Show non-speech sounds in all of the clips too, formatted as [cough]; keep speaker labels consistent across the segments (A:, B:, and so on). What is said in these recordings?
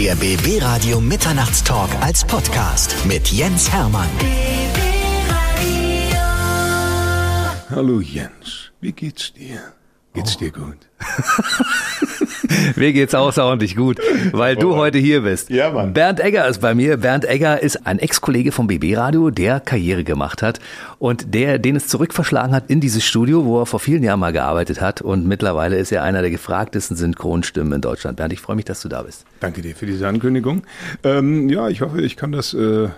A: Der BB Radio Mitternachtstalk als Podcast mit Jens Hermann.
B: Hallo Jens, wie geht's dir? Geht's dir gut? [laughs] [laughs]
C: Mir geht's außerordentlich gut, weil du heute hier bist.
B: Ja, Mann.
C: Bernd Egger ist bei mir. Bernd Egger ist ein Ex-Kollege vom BB Radio, der Karriere gemacht hat und der, den es zurückverschlagen hat in dieses Studio, wo er vor vielen Jahren mal gearbeitet hat. Und mittlerweile ist er einer der gefragtesten Synchronstimmen in Deutschland. Bernd, ich freue mich, dass du da bist.
B: Danke dir für diese Ankündigung. Ähm, ja, ich hoffe, ich kann das äh,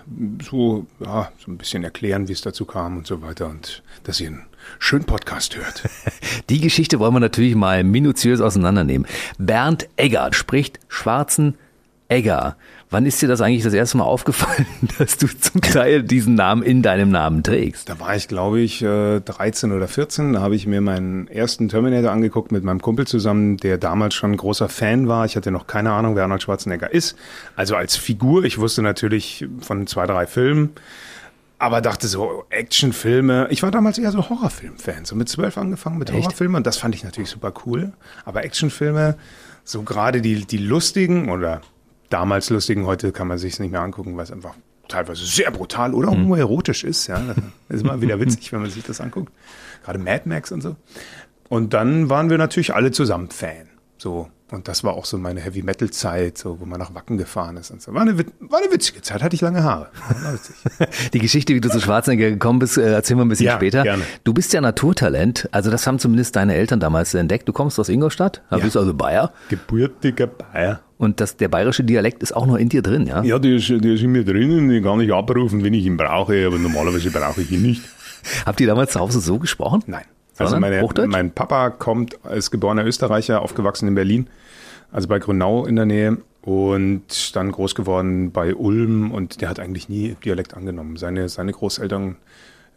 B: so, ja, so ein bisschen erklären, wie es dazu kam und so weiter und dass ihr einen schönen Podcast hört. [laughs]
C: Die Geschichte wollen wir natürlich mal minutiös auseinandernehmen. Bernd Egger spricht schwarzen Egger. Wann ist dir das eigentlich das erste Mal aufgefallen, [laughs] dass du zum Teil diesen Namen in deinem Namen trägst?
B: Da war ich, glaube ich, äh, 13 oder 14. Da habe ich mir meinen ersten Terminator angeguckt mit meinem Kumpel zusammen, der damals schon ein großer Fan war. Ich hatte noch keine Ahnung, wer Arnold Schwarzenegger ist. Also als Figur. Ich wusste natürlich von zwei, drei Filmen. Aber dachte so, Actionfilme. Ich war damals eher so Horrorfilm-Fan. So mit zwölf angefangen mit
C: Echt?
B: Horrorfilmen. Und das fand ich natürlich super cool. Aber Actionfilme, so gerade die, die lustigen oder damals lustigen, heute kann man sich nicht mehr angucken, weil es einfach teilweise sehr brutal oder auch nur erotisch ist. Ja, das ist immer wieder witzig, wenn man sich das anguckt. Gerade Mad Max und so. Und dann waren wir natürlich alle zusammen Fan. So. Und das war auch so meine Heavy Metal Zeit, so, wo man nach Wacken gefahren ist und so. War eine, war eine witzige Zeit, hatte ich lange Haare. [laughs]
C: Die Geschichte, wie du zu Schwarzenegger gekommen bist, äh, erzählen wir ein bisschen
B: Ja,
C: später.
B: gerne.
C: Du bist ja Naturtalent, also das haben zumindest deine Eltern damals entdeckt. Du kommst aus Ingolstadt, du
B: Ja.
C: bist also Bayer
B: Gebürtiger Bayer.
C: und das, der bayerische Dialekt ist auch noch in dir drin, ja?
B: Ja, der ist, der ist in mir drinnen, den kann ich abrufen, wenn ich ihn brauche, aber normalerweise brauche ich ihn nicht. [laughs]
C: Habt ihr damals zu Hause so gesprochen?
B: Nein. Also meine, mein Papa kommt, ist geborener Österreicher, aufgewachsen in Berlin, also bei Grünau in der Nähe und dann groß geworden bei Ulm und der hat eigentlich nie Dialekt angenommen. Seine, seine Großeltern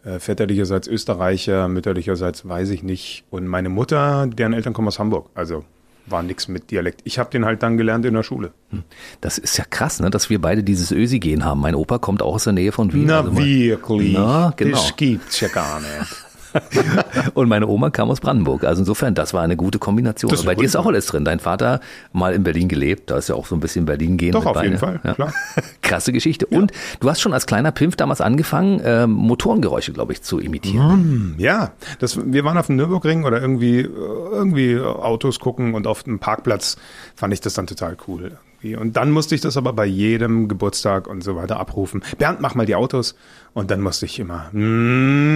B: äh, väterlicherseits Österreicher, mütterlicherseits weiß ich nicht. Und meine Mutter, deren Eltern kommen aus Hamburg, also war nix mit Dialekt. Ich habe den halt dann gelernt in der Schule.
C: Das ist ja krass, ne, dass wir beide dieses Ösi-Gen haben. Mein Opa kommt auch aus der Nähe von Wien.
B: Na
C: also
B: wirklich,
C: Na, genau.
B: das gibt's ja gar nicht. [laughs]
C: Und meine Oma kam aus Brandenburg. Also insofern, das war eine gute Kombination. Bei dir ist auch alles drin. Dein Vater mal in Berlin gelebt. Da ist ja auch so ein bisschen Berlin-Gehen.
B: Doch,
C: mit
B: auf
C: bei,
B: jeden? Fall,
C: Ja.
B: klar. [laughs]
C: Krasse Geschichte. Und du hast schon als kleiner Pimpf damals angefangen, ähm, Motorengeräusche, glaube ich, zu imitieren.
B: Ja, das, wir waren auf dem Nürburgring oder irgendwie, äh, irgendwie Autos gucken und auf dem Parkplatz fand ich das dann total cool. Irgendwie. Und dann musste ich das aber bei jedem Geburtstag und so weiter abrufen. Bernd, mach mal die Autos. Und dann musste ich immer,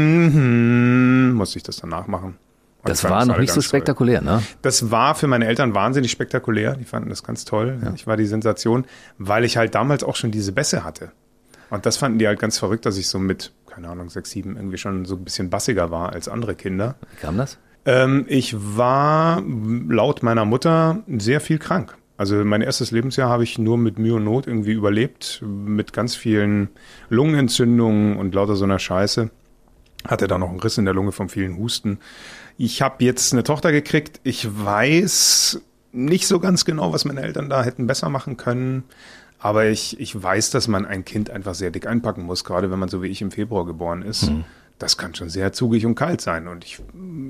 B: mm, musste ich das dann nachmachen. Und
C: Das war noch nicht so
B: ganz toll.
C: spektakulär, ne?
B: Das war für meine Eltern wahnsinnig spektakulär. Die fanden das ganz toll. Ich war die Sensation, weil ich halt damals auch schon diese Bässe hatte. Und das fanden die halt ganz verrückt, dass ich so mit, keine Ahnung, sechs, sieben irgendwie schon so ein bisschen bassiger war als andere Kinder.
C: Wie kam das?
B: Ähm, ich war laut meiner Mutter sehr viel krank. Also mein erstes Lebensjahr habe ich nur mit Mühe und Not irgendwie überlebt, mit ganz vielen Lungenentzündungen und lauter so einer Scheiße. Hatte da noch einen Riss in der Lunge vom vielen Husten. Ich habe jetzt eine Tochter gekriegt. Ich weiß nicht so ganz genau, was meine Eltern da hätten besser machen können. Aber ich, ich weiß, dass man ein Kind einfach sehr dick einpacken muss, gerade wenn man so wie ich im Februar geboren ist. Das kann schon sehr zugig und kalt sein. Und ich,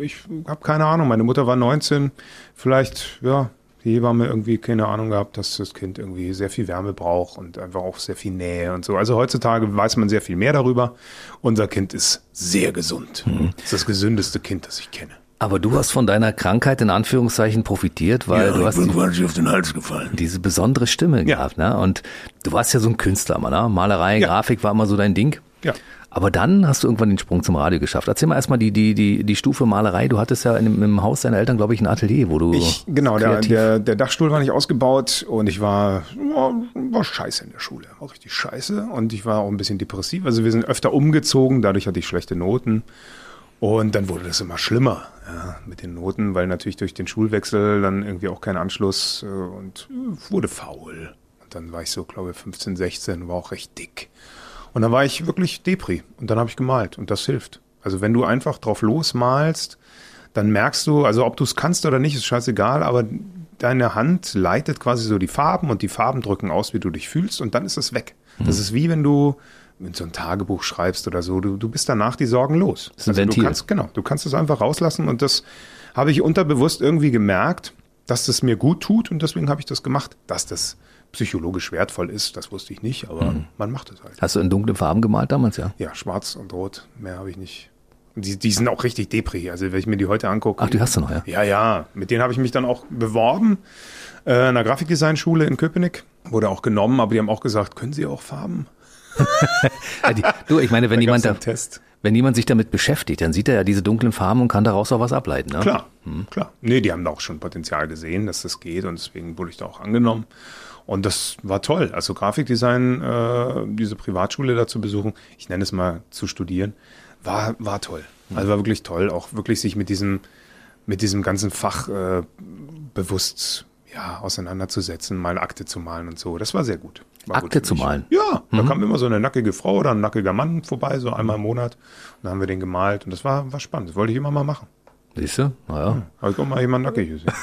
B: ich habe keine Ahnung. Meine Mutter war 19. Vielleicht, ja, die Hebamme irgendwie keine Ahnung gehabt, dass das Kind irgendwie sehr viel Wärme braucht und einfach auch sehr viel Nähe und so. Also heutzutage weiß man sehr viel mehr darüber. Unser Kind ist sehr gesund. Das ist das gesündeste Kind, das ich kenne.
C: Aber du hast von deiner Krankheit in Anführungszeichen profitiert, weil du hast die,
B: quasi auf den Hals gefallen.
C: diese besondere Stimme
B: Ja.
C: gehabt, ne? Und du warst ja so ein Künstler, ne? Malerei,
B: Ja.
C: Grafik war immer so dein Ding.
B: Ja.
C: Aber dann hast du irgendwann den Sprung zum Radio geschafft. Erzähl mal erstmal die, die, die, die Stufe Malerei. Du hattest ja in, dem- im Haus deiner Eltern, glaube ich, ein Atelier, wo du.
B: Ich, genau, der, der, der Dachstuhl war nicht ausgebaut und ich war, war, war scheiße in der Schule. War richtig scheiße und ich war auch ein bisschen depressiv. Also wir sind öfter umgezogen, dadurch hatte ich schlechte Noten. Und dann wurde das immer schlimmer ja, mit den Noten, weil natürlich durch den Schulwechsel dann irgendwie auch kein Anschluss äh, und wurde faul. Und dann war ich so, glaube ich, 15, 16, war auch recht dick. Und dann war ich wirklich Depri und dann habe ich gemalt und das hilft. Also wenn du einfach drauf losmalst, dann merkst du, also ob du es kannst oder nicht, ist scheißegal, aber deine Hand leitet quasi so die Farben und die Farben drücken aus, wie du dich fühlst und dann ist es weg. Das ist wie wenn du in so ein Tagebuch schreibst oder so, du, du bist danach die Sorgen los.
C: ist ein
B: also
C: Ventil.
B: du kannst, genau, du kannst es einfach rauslassen und das habe ich unterbewusst irgendwie gemerkt, dass das mir gut tut und deswegen habe ich das gemacht, dass das psychologisch wertvoll ist, das wusste ich nicht, aber mhm. man macht es halt.
C: Hast du in dunklen Farben gemalt damals, ja?
B: Ja, schwarz und rot, mehr habe ich nicht. Die, die sind auch richtig depri, also wenn ich mir die heute angucke.
C: Ach, die hast du noch, ja?
B: Ja, ja, mit denen habe ich mich dann auch beworben, äh, in einer Grafikdesignschule in Köpenick, wurde auch genommen, aber die haben auch gesagt, können Sie auch Farben? [laughs]
C: die, du, ich meine, wenn da jemand da, Test. wenn jemand sich damit beschäftigt, dann sieht er ja diese dunklen Farben und kann daraus auch was ableiten. Ne?
B: Klar, hm. klar. Nee, die haben da auch schon Potenzial gesehen, dass das geht und deswegen wurde ich da auch angenommen. Und das war toll. Also Grafikdesign, äh, diese Privatschule da zu besuchen, ich nenne es mal zu studieren, war, war toll. Also war wirklich toll, auch wirklich sich mit diesem, mit diesem ganzen Fach äh, bewusst ja, auseinanderzusetzen, mal Akte zu malen und so. Das war sehr gut. War
C: Akte gut zu malen?
B: Ja, mhm. da kam immer so eine nackige Frau oder ein nackiger Mann vorbei, so einmal im Monat. Und dann haben wir den gemalt und das war, war spannend. Das wollte ich immer mal machen.
C: Siehst du? Naja. Hm,
B: Habe ich auch mal jemanden nackig gesehen.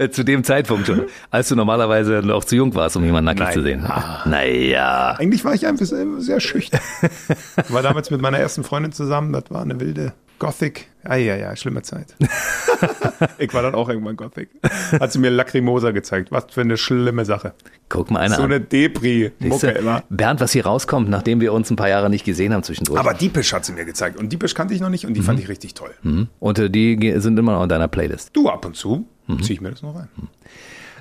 B: [laughs]
C: zu dem Zeitpunkt schon, als du normalerweise noch zu jung warst, um jemanden nackig Nein. zu sehen. Ah. Naja.
B: Eigentlich war ich einfach sehr schüchtern. war damals mit meiner ersten Freundin zusammen, das war eine wilde Gothic. Ah ja, ja, schlimme Zeit. [laughs] ich war dann auch irgendwann Gothic. Hat sie mir Lacrimosa gezeigt. Was für eine schlimme Sache.
C: Guck mal einer
B: So eine Depri-Mucke immer.
C: Bernd, was hier rauskommt, nachdem wir uns ein paar Jahre nicht gesehen haben zwischendurch.
B: Aber Deepish hat sie mir gezeigt. Und Deepish kannte ich noch nicht und die mhm. fand ich richtig toll.
C: Mhm. Und äh, die sind immer noch in deiner Playlist?
B: Du, ab und zu mhm. ziehe ich mir das noch rein.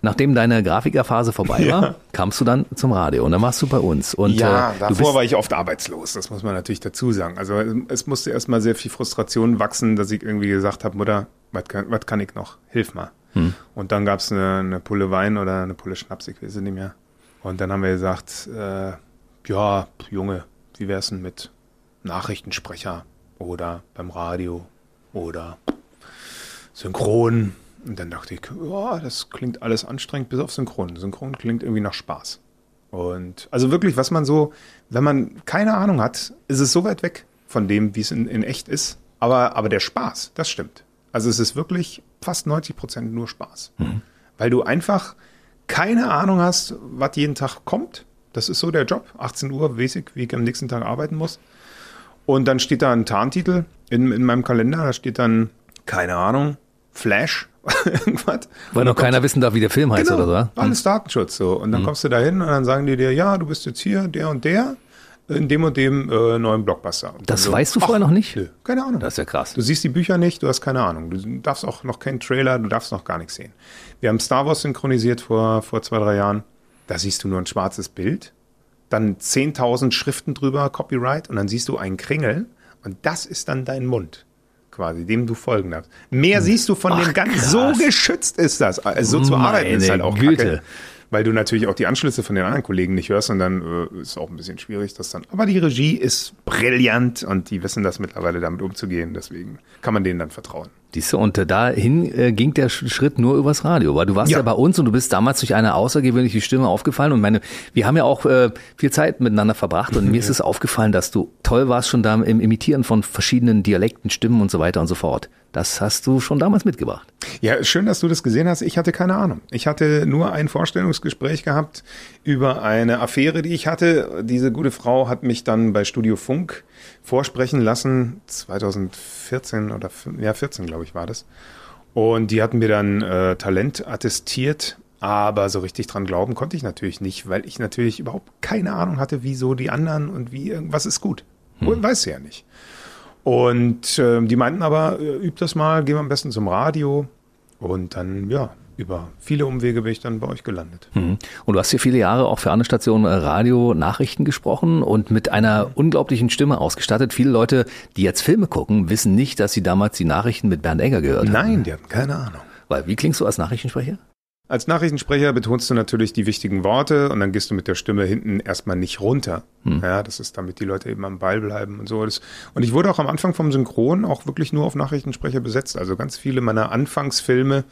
C: Nachdem deine Grafikerphase vorbei war, ja. kamst du dann zum Radio und dann warst du bei uns. Und,
B: ja, äh, davor war ich oft arbeitslos, das muss man natürlich dazu sagen. Also es musste erstmal sehr viel Frustration wachsen, dass ich irgendwie gesagt habe, Mutter, was kann, was kann ich noch? Hilf mal. Hm. Und dann gab es eine, eine, Pulle Wein oder eine Pulle Schnaps, ich weiß es nicht mehr. Und dann haben wir gesagt, äh, ja, Junge, wie wär's denn mit Nachrichtensprecher oder beim Radio oder Synchron und dann dachte ich, oh, das klingt alles anstrengend, bis auf Synchron. Synchron klingt irgendwie nach Spaß. Und also wirklich, was man so, wenn man keine Ahnung hat, ist es so weit weg von dem, wie es in, in echt ist. Aber, aber der Spaß, das stimmt. Also es ist wirklich fast 90 Prozent nur Spaß. Mhm. Weil du einfach keine Ahnung hast, was jeden Tag kommt. Das ist so der Job. 18 Uhr, weiß ich, wie ich am nächsten Tag arbeiten muss. Und dann steht da ein Tarntitel in, in meinem Kalender. Da steht dann, keine Ahnung, Flash [laughs]
C: irgendwas. Weil noch keiner wissen darf, wie der Film heißt genau, oder
B: so. Alles Datenschutz so. Und dann mhm. kommst du da hin und dann sagen die dir, ja, du bist jetzt hier, der und der, in dem und dem äh, neuen Blockbuster. Und
C: das so, weißt du vorher noch nicht? Nö,
B: keine Ahnung.
C: Das ist ja krass.
B: Du siehst die Bücher nicht, du hast keine Ahnung. Du darfst auch noch keinen Trailer, du darfst noch gar nichts sehen. Wir haben Star Wars synchronisiert vor, vor zwei, drei Jahren. Da siehst du nur ein schwarzes Bild, dann 10.000 Schriften drüber, Copyright, und dann siehst du einen Kringel und das ist dann dein Mund quasi, dem du folgen darfst. Mehr hm. siehst du von Ach, dem ganz, so geschützt ist das. Also so zu arbeiten ist halt auch Güte. Kacke weil du natürlich auch die Anschlüsse von den anderen Kollegen nicht hörst und dann äh, ist auch ein bisschen schwierig, das dann. Aber die Regie ist brillant und die wissen das mittlerweile damit umzugehen, deswegen kann man denen dann vertrauen.
C: Siehst und dahin äh, ging der Schritt nur übers Radio, weil du warst ja. ja. bei uns und du bist damals durch eine außergewöhnliche Stimme aufgefallen und meine, wir haben ja auch äh, viel Zeit miteinander verbracht und mir ist es aufgefallen, dass du toll warst schon da im Imitieren von verschiedenen Dialekten, Stimmen und so weiter und so fort. Das hast du schon damals mitgebracht.
B: Ja, schön, dass du das gesehen hast. Ich hatte keine Ahnung. Ich hatte nur ein Vorstellungsgespräch gehabt über eine Affäre, die ich hatte. Diese gute Frau hat mich dann bei Studio Funk vorsprechen lassen. 2014 oder ja 14 glaube ich war das. Und die hatten mir dann äh, Talent attestiert, aber so richtig dran glauben konnte ich natürlich nicht, weil ich natürlich überhaupt keine Ahnung hatte, wieso die anderen und wie irgendwas ist gut. Hm. Weiß ja nicht. Und äh, die meinten aber, äh, üb das mal, geh mal am besten zum Radio. Und dann, ja, über viele Umwege bin ich dann bei euch gelandet.
C: Mhm. Und du hast hier viele Jahre auch für andere Stationen äh, Radio Nachrichten gesprochen und mit einer unglaublichen Stimme ausgestattet. Viele Leute, die jetzt Filme gucken, wissen nicht, dass sie damals die Nachrichten mit Bernd Egger gehört
B: haben. Nein, die hatten keine Ahnung.
C: Weil, wie klingst du als Nachrichtensprecher?
B: Als Nachrichtensprecher betonst du natürlich die wichtigen Worte und dann gehst du mit der Stimme hinten erstmal nicht runter. Hm. Ja, das ist damit die Leute eben am Ball bleiben und so. und ich wurde auch am Anfang vom Synchron auch wirklich nur auf Nachrichtensprecher besetzt. Also ganz viele meiner Anfangsfilme,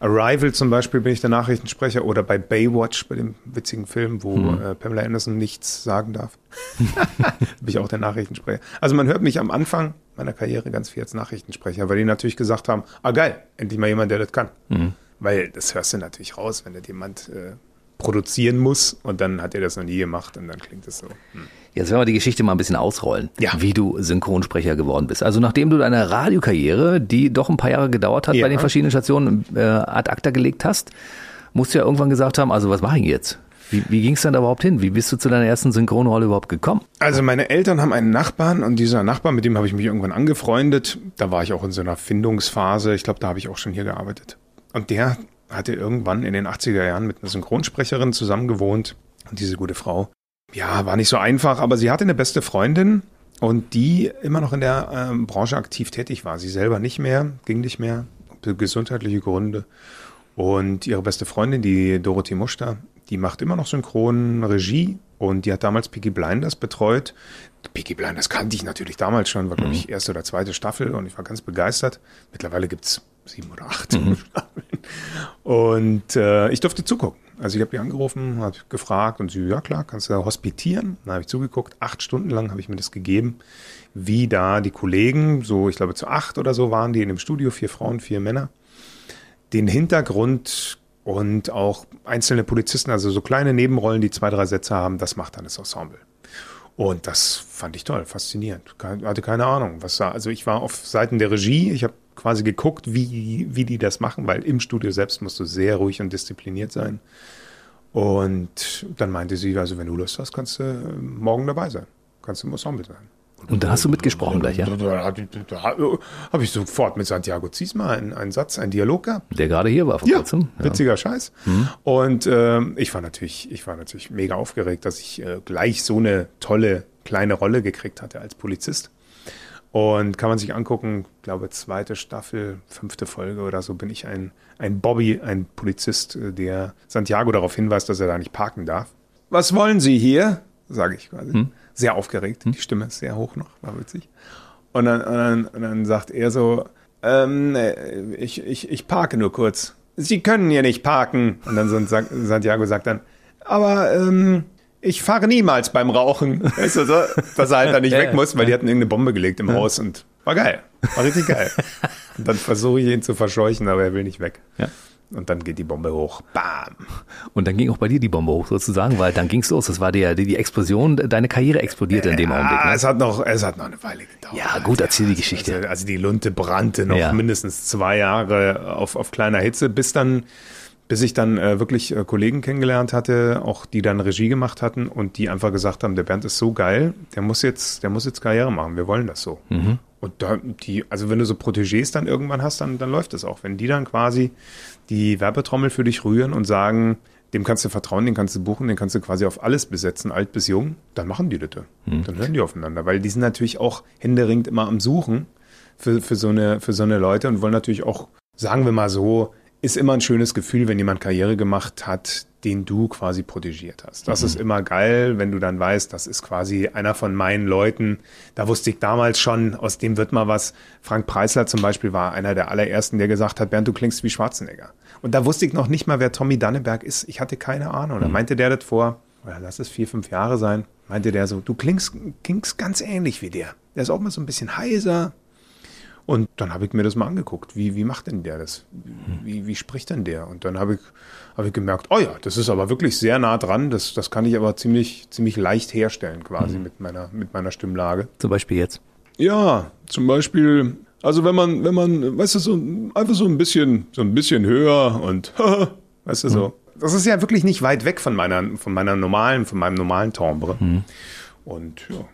B: Arrival zum Beispiel bin ich der Nachrichtensprecher oder bei Baywatch, bei dem witzigen Film, wo hm. äh, Pamela Anderson nichts sagen darf. [laughs] bin ich auch der Nachrichtensprecher. Also man hört mich am Anfang meiner Karriere ganz viel als Nachrichtensprecher, weil die natürlich gesagt haben, ah geil, endlich mal jemand, der das kann. Hm. Weil das hörst du natürlich raus, wenn das jemand äh, produzieren muss und dann hat er das noch nie gemacht und dann klingt es so. Hm.
C: Jetzt werden wir die Geschichte mal ein bisschen ausrollen, ja. wie du Synchronsprecher geworden bist. Also nachdem du deine Radiokarriere, die doch ein paar Jahre gedauert hat, ja. bei den verschiedenen Stationen äh, ad acta gelegt hast, musst du ja irgendwann gesagt haben, also was mache ich jetzt? Wie, wie ging es dann da überhaupt hin? Wie bist du zu deiner ersten Synchronrolle überhaupt gekommen?
B: Also meine Eltern haben einen Nachbarn und dieser Nachbar, mit dem habe ich mich irgendwann angefreundet. Da war ich auch in so einer Findungsphase. Ich glaube, da habe ich auch schon hier gearbeitet. Und der hatte irgendwann in den 80er Jahren mit einer Synchronsprecherin zusammen gewohnt. Und diese gute Frau, ja, war nicht so einfach, aber sie hatte eine beste Freundin und die immer noch in der ähm, Branche aktiv tätig war. Sie selber nicht mehr, ging nicht mehr, gesundheitliche Gründe. Und ihre beste Freundin, die Dorothee Muster, die macht immer noch Synchronregie und die hat damals Peaky Blinders betreut. Peaky Blinders kannte ich natürlich damals schon, war, glaube ich, mhm. erste oder zweite Staffel und ich war ganz begeistert. Mittlerweile gibt es sieben oder acht mhm. Und äh, ich durfte zugucken. Also ich habe die angerufen, habe gefragt und sie, ja klar, kannst du hospitieren. Dann habe ich zugeguckt, acht Stunden lang habe ich mir das gegeben, wie da die Kollegen, so ich glaube zu acht oder so waren die in dem Studio, vier Frauen, vier Männer, den Hintergrund und auch einzelne Polizisten, also so kleine Nebenrollen, die zwei, drei Sätze haben, das macht dann das Ensemble. Und das fand ich toll, faszinierend. Hatte keine Ahnung, was da. Also ich war auf Seiten der Regie, ich habe quasi geguckt, wie, wie die das machen, weil im Studio selbst musst du sehr ruhig und diszipliniert sein. Und dann meinte sie, also wenn du Lust hast, kannst du morgen dabei sein. Kannst du im Ensemble sein.
C: Und da hast du mitgesprochen gleich, ja? Da,
B: habe ich sofort mit Santiago Ziesma einen, einen Satz, einen Dialog gehabt.
C: Der gerade hier war vor
B: ja, kurzem. Ja. Witziger Scheiß. Mhm. Und äh, ich war natürlich, ich war natürlich mega aufgeregt, dass ich äh, gleich so eine tolle kleine Rolle gekriegt hatte als Polizist. Und kann man sich angucken, glaube zweite Staffel, fünfte Folge oder so, bin ich ein, ein Bobby, ein Polizist, äh, der Santiago darauf hinweist, dass er da nicht parken darf. Was wollen Sie hier? Sage ich quasi. Hm? Sehr aufgeregt. Hm? Die Stimme ist sehr hoch noch, war witzig. Und dann, und dann, und dann sagt er so, ähm, äh, ich, ich, ich parke nur kurz. Sie können hier nicht parken. Und dann so Santiago sagt dann, aber ähm, ich fahre niemals beim Rauchen. Weißt du, so, dass er halt da nicht [laughs] weg muss, weil die hatten irgendeine Bombe gelegt im Haus und war geil. War richtig geil. [laughs] Und dann versuche ich ihn zu verscheuchen, aber er will nicht weg. Ja. Und dann geht die Bombe hoch. Bam.
C: Und dann ging auch bei dir die Bombe hoch sozusagen, weil dann ging's los. Das war die, die Explosion, deine Karriere explodierte in dem ja, Augenblick. Ne?
B: Es hat noch, es hat noch eine Weile gedauert.
C: Ja, gut, erzähl die Geschichte.
B: Also, also die Lunte brannte noch ja. mindestens zwei Jahre auf, auf kleiner Hitze, bis dann, bis ich dann äh, wirklich äh, Kollegen kennengelernt hatte, auch die dann Regie gemacht hatten und die einfach gesagt haben, der Bernd ist so geil, der muss jetzt, der muss jetzt Karriere machen. Wir wollen das so. Mhm. Und da, die, also wenn du so Protégés dann irgendwann hast, dann, dann läuft es auch. Wenn die dann quasi die Werbetrommel für dich rühren und sagen, dem kannst du vertrauen, den kannst du buchen, den kannst du quasi auf alles besetzen, alt bis jung, dann machen die das. Hm. Dann hören die aufeinander, weil die sind natürlich auch händeringend immer am Suchen für, für, so eine, für so eine Leute und wollen natürlich auch, sagen wir mal so, ist immer ein schönes Gefühl, wenn jemand Karriere gemacht hat, den du quasi protegiert hast. Das mhm. ist immer geil, wenn du dann weißt, das ist quasi einer von meinen Leuten. Da wusste ich damals schon, aus dem wird mal was. Frank Preisler zum Beispiel war einer der allerersten, der gesagt hat, Bernd, du klingst wie Schwarzenegger. Und da wusste ich noch nicht mal, wer Tommy Danneberg ist. Ich hatte keine Ahnung. Da mhm. meinte der das vor, oder lass es vier, fünf Jahre sein, meinte der so, du klingst, klingst ganz ähnlich wie der. Der ist auch mal so ein bisschen heiser, und dann habe ich mir das mal angeguckt. Wie, wie macht denn der das? Wie, wie spricht denn der? Und dann habe ich, habe ich gemerkt, oh ja, das ist aber wirklich sehr nah dran. Das, das kann ich aber ziemlich, ziemlich leicht herstellen, quasi mhm. mit, meiner, mit meiner Stimmlage.
C: Zum Beispiel jetzt?
B: Ja, zum Beispiel, also wenn man, wenn man, weißt du, so einfach so ein bisschen, so ein bisschen höher und [laughs] weißt du so. Mhm. Das ist ja wirklich nicht weit weg von meiner, von meiner normalen, von meinem normalen Timbre. Mhm. Und ja,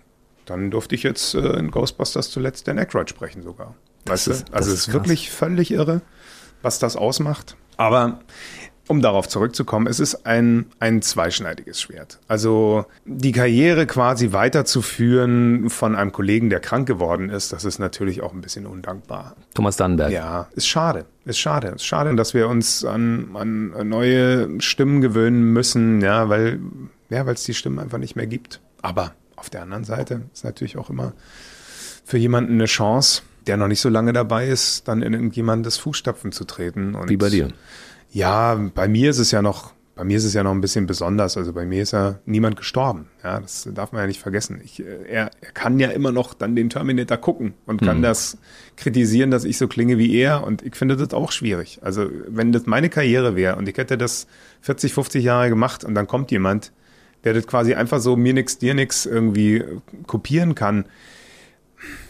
B: dann durfte ich jetzt äh, in Ghostbusters zuletzt Dan Aykroyd sprechen sogar. Weißt ist, du? Also es ist, ist wirklich völlig irre, was das ausmacht. Aber um darauf zurückzukommen, es ist ein, ein zweischneidiges Schwert. Also die Karriere quasi weiterzuführen von einem Kollegen, der krank geworden ist, das ist natürlich auch ein bisschen undankbar.
C: Thomas Dannenberg.
B: Ja, ist schade. Ist schade. Ist schade, dass wir uns an, an neue Stimmen gewöhnen müssen, ja, weil ja, weil es die Stimmen einfach nicht mehr gibt. Aber auf der anderen Seite ist natürlich auch immer für jemanden eine Chance, der noch nicht so lange dabei ist, dann in irgendjemandes Fußstapfen zu treten.
C: Und Wie bei dir?
B: Ja, bei mir ist es ja noch, bei mir ist es ja noch ein bisschen besonders. Also bei mir ist ja niemand gestorben. Ja, das darf man ja nicht vergessen. Ich, äh, er, er kann ja immer noch dann den Terminator gucken und kann hm. das kritisieren, dass ich so klinge wie er. Und ich finde das auch schwierig. Also wenn das meine Karriere wäre und ich hätte das 40, 50 Jahre gemacht und dann kommt jemand, der das quasi einfach so mir nix, dir nix irgendwie kopieren kann,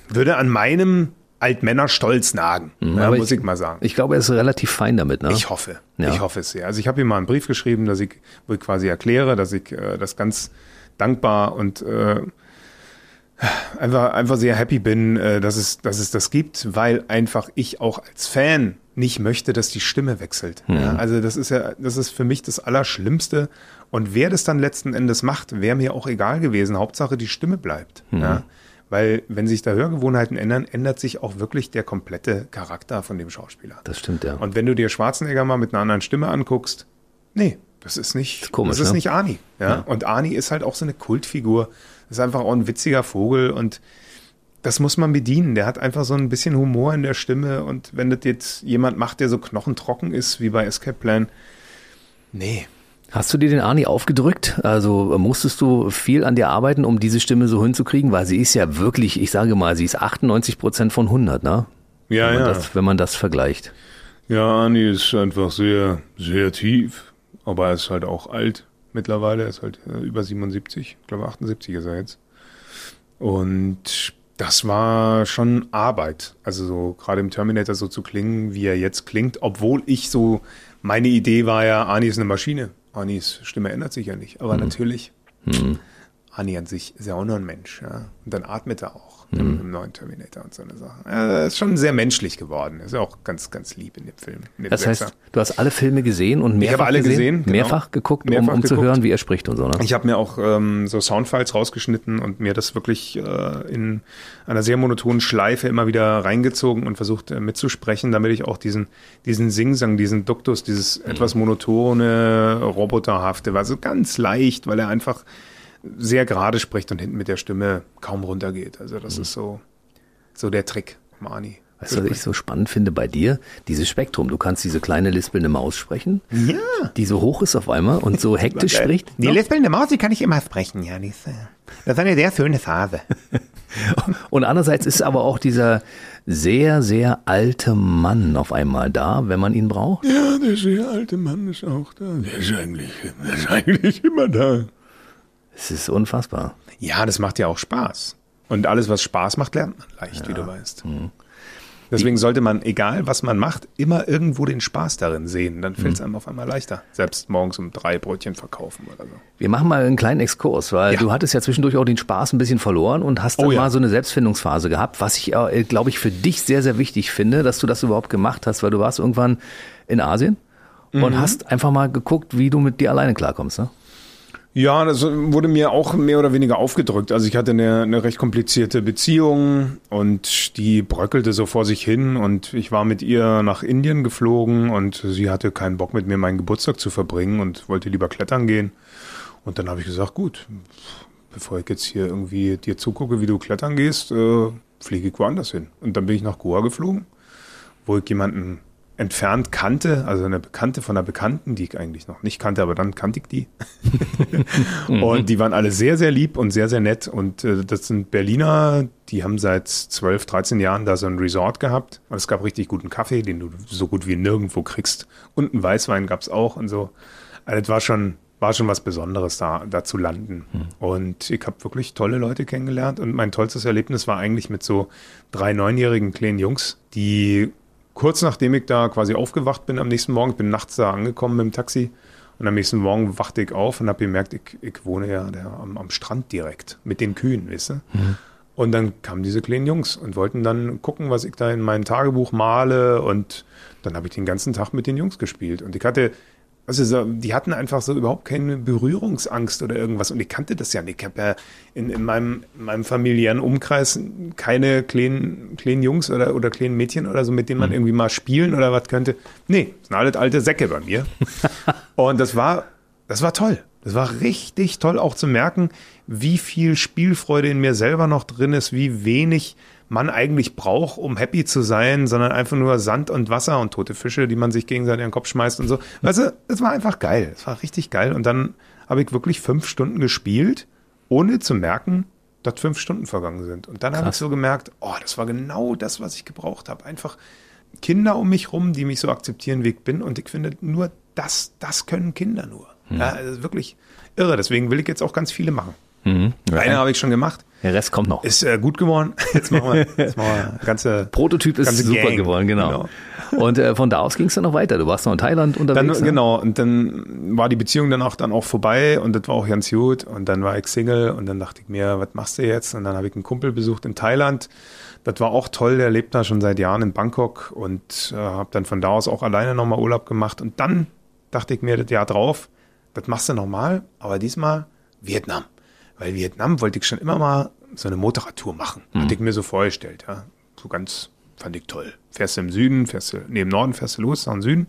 B: würde an meinem Altmännerstolz nagen,
C: Mhm,
B: ja, muss ich, mal sagen.
C: Ich glaube, er ist relativ fein damit, ne?
B: Ich hoffe.
C: Ja.
B: Ich hoffe es sehr. Also ich habe ihm mal einen Brief geschrieben, dass ich, wo ich quasi erkläre, dass ich äh, das ganz dankbar und äh, einfach, einfach sehr happy bin, äh, dass, es, dass es das gibt, weil einfach ich auch als Fan nicht möchte, dass die Stimme wechselt. Ja, also das ist ja, das ist für mich das Allerschlimmste. Und wer das dann letzten Endes macht, wäre mir auch egal gewesen. Hauptsache die Stimme bleibt. Ja. Weil wenn sich da Hörgewohnheiten ändern, ändert sich auch wirklich der komplette Charakter von dem Schauspieler.
C: Das stimmt, ja.
B: Und wenn du dir Schwarzenegger mal mit einer anderen Stimme anguckst, nee, das ist nicht,
C: ist komisch,
B: das ist
C: ne?
B: nicht Arnie. Ja?
C: Ja.
B: Und Arnie ist halt auch so eine Kultfigur. Das ist einfach auch ein witziger Vogel und das muss man bedienen. Der hat einfach so ein bisschen Humor in der Stimme und wenn das jetzt jemand macht, der so knochentrocken ist, wie bei Escape Plan, nee.
C: Hast du dir den Arnie aufgedrückt? Also äh, musstest du viel an dir arbeiten, um diese Stimme so hinzukriegen? Weil sie ist ja wirklich, ich sage mal, sie ist 98 Prozent von 100, ne?
B: Ja,
C: wenn
B: ja.
C: das, wenn man das vergleicht.
B: Ja, Arnie ist einfach sehr, sehr tief. Aber er ist halt auch alt mittlerweile. Er ist halt äh, über 77. Ich glaube, 78 ist er jetzt. Und das war schon Arbeit. Also so gerade im Terminator so zu klingen, wie er jetzt klingt. Obwohl ich so, meine Idee war ja, Arnie ist eine Maschine. Arnies Stimme ändert sich ja nicht. Aber natürlich, Arnie an sich ist ja auch nur ein Mensch. Ja? Und dann atmet er auch im, im neuen Terminator und so eine Sache. Er ist schon sehr menschlich geworden. Ist ja auch ganz, ganz lieb in dem Film. In dem
C: Das heißt,
B: Sechser.
C: du hast alle Filme gesehen und mehrfach
B: habe alle gesehen, genau.
C: mehrfach geguckt, um,
B: Mehrfach
C: um zu
B: geguckt.
C: hören, wie er spricht und so, ne?
B: Ich habe mir auch ähm, so Soundfiles rausgeschnitten und mir das wirklich äh, in einer sehr monotonen Schleife immer wieder reingezogen und versucht äh, mitzusprechen, damit ich auch diesen, diesen Singsang, diesen Duktus, dieses etwas monotone, roboterhafte, war so ganz leicht, weil er einfach sehr gerade spricht und hinten mit der Stimme kaum runtergeht. Also das ist so, so der Trick, Mani.
C: Weißt du, was ich so spannend finde bei dir? Dieses Spektrum. Du kannst diese kleine lispelnde Maus sprechen,
B: Ja.
C: die so hoch ist auf einmal und so [laughs] hektisch spricht.
B: Die lispelnde Maus, die kann ich immer sprechen, ja. Die ist, äh, das ist eine sehr schöne Phase. [laughs]
C: Und andererseits ist aber auch dieser sehr, sehr alte Mann auf einmal da, wenn man ihn braucht.
B: Ja, der sehr alte Mann ist auch da. Der ist eigentlich, der ist eigentlich immer da.
C: Es ist unfassbar.
B: Ja, das macht ja auch Spaß. Und alles, was Spaß macht, lernt man leicht, wie du weißt. Deswegen sollte man, egal was man macht, immer irgendwo den Spaß darin sehen. Dann fällt es einem auf einmal leichter. Selbst morgens um drei Brötchen verkaufen oder so.
C: Wir machen mal einen kleinen Exkurs, weil
B: Ja.
C: du hattest ja zwischendurch auch den Spaß ein bisschen verloren und hast dann
B: Oh ja.
C: mal so eine Selbstfindungsphase gehabt, was ich, äh, glaube ich, für dich sehr, sehr wichtig finde, dass du das überhaupt gemacht hast, weil du warst irgendwann in Asien und
B: Mhm.
C: hast einfach mal geguckt, wie du mit dir alleine klarkommst. Ne?
B: Ja, das wurde mir auch mehr oder weniger aufgedrückt. Also ich hatte eine, eine recht komplizierte Beziehung und die bröckelte so vor sich hin und ich war mit ihr nach Indien geflogen und sie hatte keinen Bock mit mir meinen Geburtstag zu verbringen und wollte lieber klettern gehen. Und dann habe ich gesagt, gut, bevor ich jetzt hier irgendwie dir zugucke, wie du klettern gehst, äh, fliege ich woanders hin. Und dann bin ich nach Goa geflogen, wo ich jemanden entfernt kannte, also eine Bekannte von einer Bekannten, die ich eigentlich noch nicht kannte, aber dann kannte ich die. [laughs] und die waren alle sehr, sehr lieb und sehr, sehr nett. Und äh, das sind Berliner, die haben seit 12, 13 Jahren da so ein Resort gehabt. Und es gab richtig guten Kaffee, den du so gut wie nirgendwo kriegst. Und einen Weißwein gab's auch und so. Also das war schon, war schon was Besonderes, da, da zu landen. Und ich habe wirklich tolle Leute kennengelernt. Und mein tollstes Erlebnis war eigentlich mit so drei neunjährigen kleinen Jungs, die kurz nachdem ich da quasi aufgewacht bin am nächsten Morgen, ich bin nachts da angekommen mit dem Taxi und am nächsten Morgen wachte ich auf und habe gemerkt, ich, ich wohne ja da am, am Strand direkt mit den Kühen, weißt du? Und dann kamen diese kleinen Jungs und wollten dann gucken, was ich da in mein Tagebuch male und dann habe ich den ganzen Tag mit den Jungs gespielt und ich hatte also so, die hatten einfach so überhaupt keine Berührungsangst oder irgendwas. Und ich kannte das ja nicht. Ich habe ja in, in, meinem, in meinem familiären Umkreis keine kleinen, kleinen Jungs oder, oder kleinen Mädchen oder so, mit denen man irgendwie mal spielen oder was könnte. Nee, das sind alles alte Säcke bei mir. [laughs] Und das war, das war toll. Das war richtig toll auch zu merken, wie viel Spielfreude in mir selber noch drin ist, wie wenig man eigentlich braucht, um happy zu sein, sondern einfach nur Sand und Wasser und tote Fische, die man sich gegenseitig in den Kopf schmeißt und so. Weißt du, es war einfach geil. Es war richtig geil. Und dann habe ich wirklich fünf Stunden gespielt, ohne zu merken, dass fünf Stunden vergangen sind. Und dann habe ich so gemerkt, oh, das war genau das, was ich gebraucht habe. Einfach Kinder um mich rum, die mich so akzeptieren, wie ich bin. Und ich finde, nur das, das können Kinder nur. Ja, also wirklich irre. Deswegen will ich jetzt auch ganz viele machen. Mhm. Ja. Eine habe ich schon gemacht.
C: Der Rest kommt noch.
B: Ist äh, gut geworden. [laughs] Jetzt machen wir, jetzt machen
C: wir ganze Prototyp ist ganze super Gang. geworden, genau. genau. Und äh, von da aus ging es dann noch weiter. Du warst noch in Thailand unterwegs.
B: Dann, ne? Genau. Und dann war die Beziehung dann auch dann auch vorbei und das war auch ganz gut. Und dann war ich Single und dann dachte ich mir, was machst du jetzt? Und dann habe ich einen Kumpel besucht in Thailand. Das war auch toll. Der lebt da schon seit Jahren in Bangkok und äh, habe dann von da aus auch alleine nochmal Urlaub gemacht. Und dann dachte ich mir das Jahr drauf, das machst du nochmal, aber diesmal Vietnam. Weil Vietnam wollte ich schon immer mal so eine Motorradtour machen. Mhm. Hatte ich mir so vorgestellt, ja. So ganz, fand ich toll. Fährst du im Süden, fährst du, nee, im Norden fährst du los, nach dem Süden.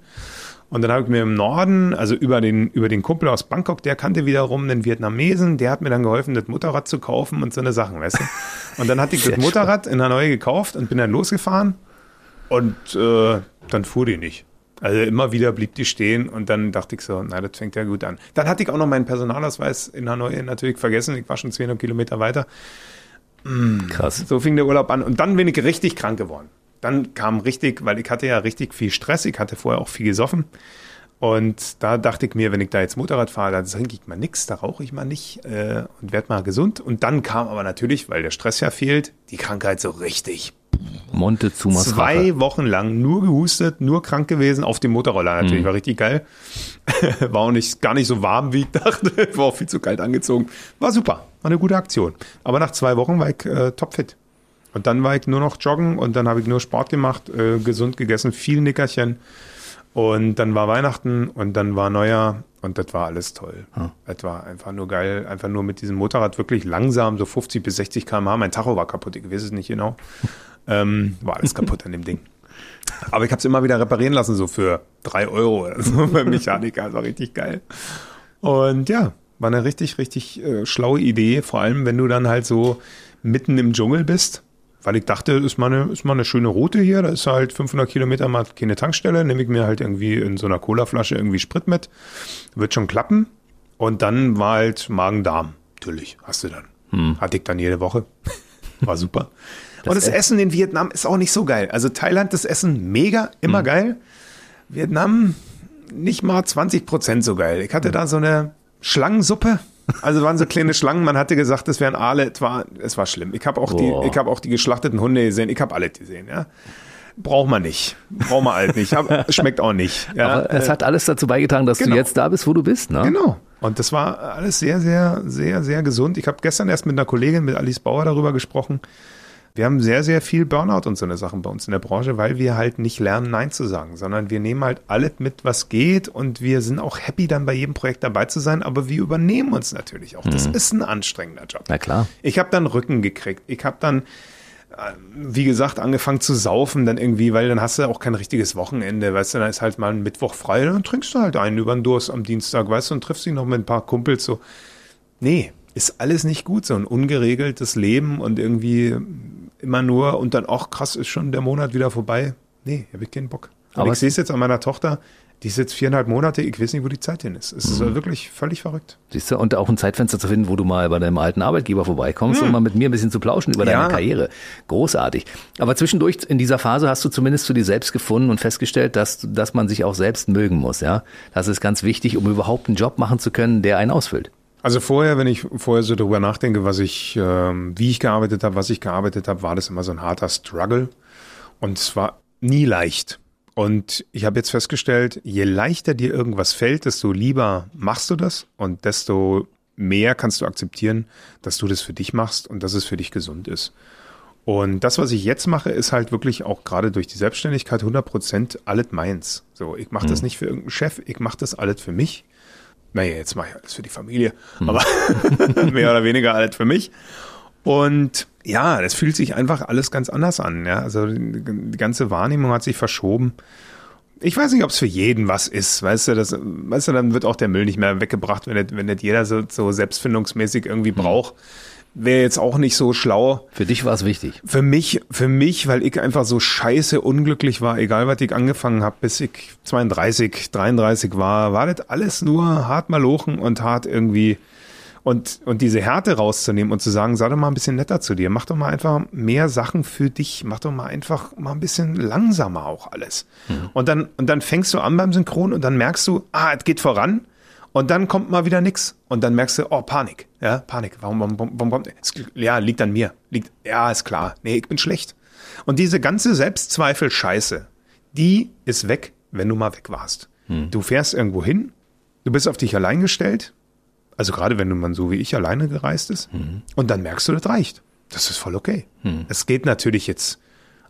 B: Und dann habe ich mir im Norden, also über den, über den Kumpel aus Bangkok, der kannte wiederum den Vietnamesen, der hat mir dann geholfen, das Motorrad zu kaufen und so eine Sachen, weißt du. Und dann hatte ich das Motorrad in der Neue gekauft und bin dann losgefahren und äh, dann fuhr die nicht. Also immer wieder blieb die stehen und dann dachte ich so, na, das fängt ja gut an. Dann hatte ich auch noch meinen Personalausweis in Hanoi natürlich vergessen. Ich war schon 200 Kilometer weiter. Mm, Krass. So fing der Urlaub an und dann bin ich richtig krank geworden. Dann kam richtig, weil ich hatte ja richtig viel Stress. Ich hatte vorher auch viel gesoffen. Und da dachte ich mir, wenn ich da jetzt Motorrad fahre, dann trinke ich mal nichts, da rauche ich mal nicht äh, und werde mal gesund. Und dann kam aber natürlich, weil der Stress ja fehlt, die Krankheit so richtig
C: Montezumas
B: Zwei. Wochen lang nur gehustet, nur krank gewesen, auf dem Motorroller natürlich, mhm. war richtig geil. [laughs] war auch nicht, gar nicht so warm, wie ich dachte, [laughs] war auch viel zu kalt angezogen. War super, war eine gute Aktion. Aber nach zwei Wochen war ich äh, topfit. Und dann war ich nur noch joggen und dann habe ich nur Sport gemacht, äh, gesund gegessen, viel Nickerchen. Und dann war Weihnachten und dann war Neujahr und das war alles toll. Hm. Das war einfach nur geil. Einfach nur mit diesem Motorrad wirklich langsam, so 50 bis 60 km/h. Mein Tacho war kaputt, ich weiß es nicht genau. [laughs] Ähm, war alles kaputt an dem Ding. Aber ich habe es immer wieder reparieren lassen, so für drei Euro oder so [laughs] beim Mechaniker. Das war richtig geil. Und ja, war eine richtig, richtig äh, schlaue Idee. Vor allem, wenn du dann halt so mitten im Dschungel bist. Weil ich dachte, ist mal eine, ist mal eine schöne Route hier. Da ist halt 500 Kilometer mal keine Tankstelle. Nehme ich mir halt irgendwie in so einer Colaflasche irgendwie Sprit mit. Wird schon klappen. Und dann war halt Magen-Darm. Natürlich, hast du dann. Hm. Hatte ich dann jede Woche. War super. [laughs] Das und das Essen in Vietnam ist auch nicht so geil. Also Thailand, das Essen mega, immer mhm. geil. Vietnam nicht mal 20 Prozent so geil. Ich hatte mhm. da so eine Schlangensuppe. Also waren so kleine Schlangen. Man hatte gesagt, es wären Aale. Es war, es war schlimm. Ich habe auch Boah. die, ich habe auch die geschlachteten Hunde gesehen. Ich habe alle gesehen. Ja. Braucht man nicht. Braucht man halt nicht. Hab, [laughs] schmeckt auch nicht.
C: Ja. Aber es hat alles dazu beigetragen, dass genau. du jetzt da bist, wo du bist. Ne?
B: Genau. Und das war alles sehr, sehr, sehr, sehr gesund. Ich habe gestern erst mit einer Kollegin, mit Alice Bauer, darüber gesprochen. Wir haben sehr, sehr viel Burnout und so eine Sachen bei uns in der Branche, weil wir halt nicht lernen, Nein zu sagen, sondern wir nehmen halt alles mit, was geht und wir sind auch happy, dann bei jedem Projekt dabei zu sein, aber wir übernehmen uns natürlich auch. Das mhm. ist ein anstrengender Job.
C: Na klar.
B: Ich habe dann Rücken gekriegt. Ich habe dann äh, wie gesagt, angefangen zu saufen, dann irgendwie, weil dann hast du auch kein richtiges Wochenende, weißt du, dann ist halt mal ein Mittwoch frei, dann trinkst du halt einen über den Durst am Dienstag, weißt du, und triffst dich noch mit ein paar Kumpels so. Nee, ist alles nicht gut, so ein ungeregeltes Leben und irgendwie immer nur und dann, ach krass, ist schon der Monat wieder vorbei. Nee, habe ich keinen Bock. Und Aber ich sehe es jetzt an meiner Tochter, die ist jetzt viereinhalb Monate, ich weiß nicht, wo die Zeit hin ist. Es ist mhm. wirklich völlig verrückt.
C: Siehst du, und auch ein Zeitfenster zu finden, wo du mal bei deinem alten Arbeitgeber vorbeikommst mhm. und mal mit mir ein bisschen zu plauschen über ja. deine Karriere. Großartig. Aber zwischendurch in dieser Phase hast du zumindest zu dir selbst gefunden und festgestellt, dass, dass man sich auch selbst mögen muss, ja. Das ist ganz wichtig, um überhaupt einen Job machen zu können, der einen ausfüllt.
B: Also vorher, wenn ich vorher so darüber nachdenke, was ich, ähm, wie ich gearbeitet habe, was ich gearbeitet habe, war das immer so ein harter Struggle. Und es war nie leicht. Und ich habe jetzt festgestellt, je leichter dir irgendwas fällt, desto lieber machst du das und desto mehr kannst du akzeptieren, dass du das für dich machst und dass es für dich gesund ist. Und das, was ich jetzt mache, ist halt wirklich auch gerade durch die Selbstständigkeit 100% alles meins. So, ich mache das mhm. nicht für irgendeinen Chef, ich mache das alles für mich naja, jetzt mache ich alles für die Familie, hm. aber [laughs] mehr oder weniger alles für mich. Und ja, das fühlt sich einfach alles ganz anders an. Ja? Also die ganze Wahrnehmung hat sich verschoben. Ich weiß nicht, ob es für jeden was ist, weißt du, das, weißt du, dann wird auch der Müll nicht mehr weggebracht, wenn nicht, wenn nicht jeder so, so selbstfindungsmäßig irgendwie hm. Wäre jetzt auch nicht so schlau.
C: Für dich war es wichtig.
B: Für mich, für mich, weil ich einfach so scheiße unglücklich war, egal was ich angefangen habe, bis ich 32, 33 war, war das alles nur hart malochen und hart irgendwie und, und diese Härte rauszunehmen und zu sagen, sei doch mal ein bisschen netter zu dir, mach doch mal einfach mehr Sachen für dich, mach doch mal einfach mal ein bisschen langsamer auch alles. Mhm. Und dann, und dann fängst du an beim Synchron und dann merkst du, ah, es geht voran Und dann kommt mal wieder nix. Und dann merkst du, oh, Panik. Ja, Panik. Warum, warum, warum, warum kommt, es, ja, liegt an mir. Liegt, ja, ist klar. Nee, ich bin schlecht. Und diese ganze Selbstzweifel-Scheiße, die ist weg, wenn du mal weg warst. Hm. Du fährst irgendwo hin, du bist auf dich allein gestellt. Also gerade wenn du mal so wie ich alleine gereist ist. Hm. Und dann merkst du, das reicht. Das ist voll okay. Hm. Es geht natürlich jetzt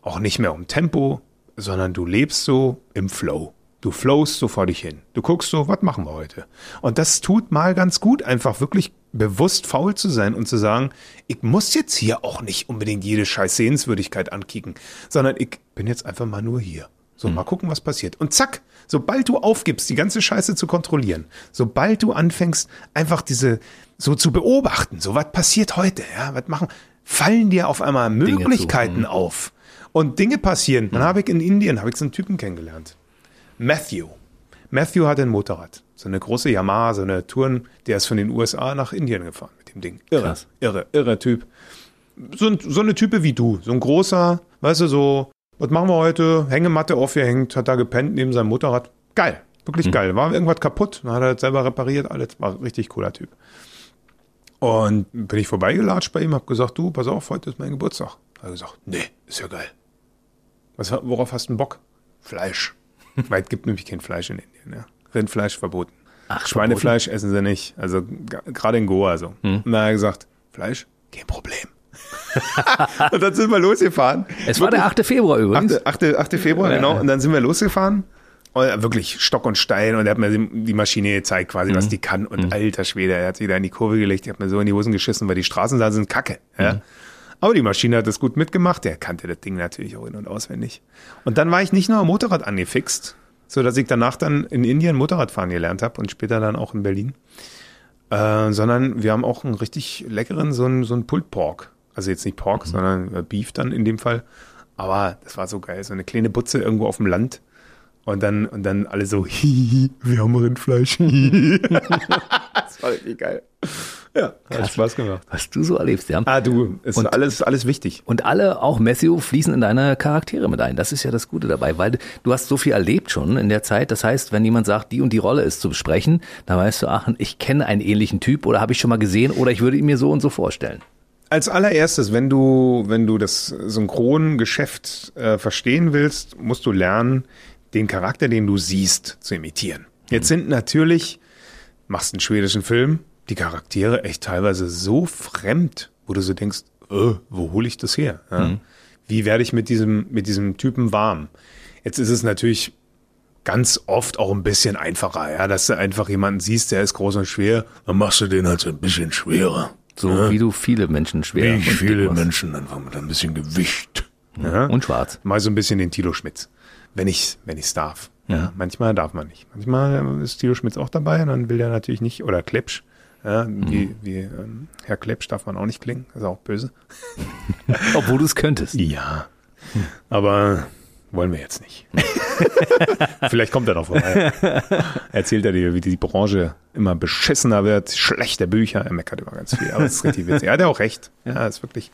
B: auch nicht mehr um Tempo, sondern du lebst so im Flow. Du flowst so vor dich hin. Du guckst so, was machen wir heute? Und das tut mal ganz gut, einfach wirklich bewusst faul zu sein und zu sagen, ich muss jetzt hier auch nicht unbedingt jede scheiß Sehenswürdigkeit ankicken, sondern ich bin jetzt einfach mal nur hier. So, mhm. mal gucken, was passiert. Und zack, sobald du aufgibst, die ganze Scheiße zu kontrollieren, sobald du anfängst, einfach diese so zu beobachten, so was passiert heute, ja, was machen, fallen dir auf einmal Möglichkeiten zu, auf und Dinge passieren. Dann mhm. habe ich in Indien, habe ich so einen Typen kennengelernt. Matthew. Matthew hat ein Motorrad. So eine große Yamaha, so eine Touren, der ist von den USA nach Indien gefahren mit dem Ding. Irre, Krass. irre, irre Typ. So, so eine Type wie du. So ein großer, weißt du, so, was machen wir heute? Hängematte aufgehängt, hat da gepennt neben seinem Motorrad. Geil. Wirklich mhm. geil. War irgendwas kaputt, dann hat er das selber repariert, alles. War ein richtig cooler Typ. Und bin ich vorbeigelatscht bei ihm, hab gesagt, du, pass auf, heute ist mein Geburtstag. Hat er gesagt, nee, ist ja geil. Was, worauf hast du einen Bock? Fleisch. [laughs] Weil es gibt nämlich kein Fleisch in Indien. Ja. Rindfleisch verboten. Ach, Schweinefleisch verboten. essen sie nicht. Also gerade in Goa so. Hm. Und dann hat er gesagt, Fleisch, kein Problem. [laughs] und dann sind wir losgefahren.
C: Es war der 8. Februar übrigens.
B: 8. 8. 8. Februar, ja. genau. Und dann sind wir losgefahren. Und wirklich Stock und Stein und er hat mir die Maschine gezeigt, quasi, mhm. was die kann. Und mhm. alter Schwede, er hat sich da in die Kurve gelegt, er hat mir so in die Hosen geschissen, weil die Straßen da sind kacke. Ja. Mhm. Aber die Maschine hat das gut mitgemacht. Der kannte das Ding natürlich auch in- und auswendig. Und dann war ich nicht nur am Motorrad angefixt, so dass ich danach dann in Indien Motorradfahren gelernt habe und später dann auch in Berlin. Äh, sondern wir haben auch einen richtig leckeren, so einen, so einen Pulled Pork. Also jetzt nicht Pork, mhm. sondern äh, Beef dann in dem Fall. Aber das war so geil. So eine kleine Butze irgendwo auf dem Land. Und dann, und dann alle so, [laughs] hihi, wir haben Rindfleisch. [laughs] [laughs] das war richtig geil.
C: Ja, Krass, hat Spaß gemacht. Was du so erlebst, ja.
B: Ah, du, ist und, alles, alles wichtig.
C: Und alle, auch Matthew, fließen in deine Charaktere mit ein. Das ist ja das Gute dabei, weil du hast so viel erlebt schon in der Zeit. Das heißt, wenn jemand sagt, die und die Rolle ist zu besprechen, dann weißt du, ach, ich kenne einen ähnlichen Typ oder habe ich schon mal gesehen oder ich würde ihn mir so und so vorstellen.
B: Als allererstes, wenn du, wenn du das Synchrongeschäft äh, verstehen willst, musst du lernen, den Charakter, den du siehst, zu imitieren. Jetzt mhm. sind natürlich, machst einen schwedischen Film, die Charaktere echt teilweise so fremd, wo du so denkst, äh, wo hole ich das her? Ja? Mhm. Wie werde ich mit diesem, mit diesem Typen warm? Jetzt ist es natürlich ganz oft auch ein bisschen einfacher, ja, dass du einfach jemanden siehst, der ist groß und schwer, dann machst du den halt so ein bisschen schwerer.
C: So ja? wie du viele Menschen schwer.
B: Wie viele Menschen einfach mit ein bisschen Gewicht.
C: Ja? Und schwarz.
B: Mal so ein bisschen den Tilo Schmitz. Wenn ich, wenn ich es darf. Ja. Manchmal darf man nicht. Manchmal ist Tilo Schmitz auch dabei und dann will der natürlich nicht, oder Klepsch, ja, wie, mhm. wie ähm, Herr Klepsch darf man auch nicht klingen, ist auch böse. [laughs]
C: Obwohl du es könntest.
B: Ja, aber wollen wir jetzt nicht. [laughs] Vielleicht kommt er noch vorbei. Erzählt er dir, wie die Branche immer beschissener wird, schlechte Bücher, er meckert immer ganz viel, aber es ist richtig witzig. Er hat ja auch recht. Ja, ist wirklich,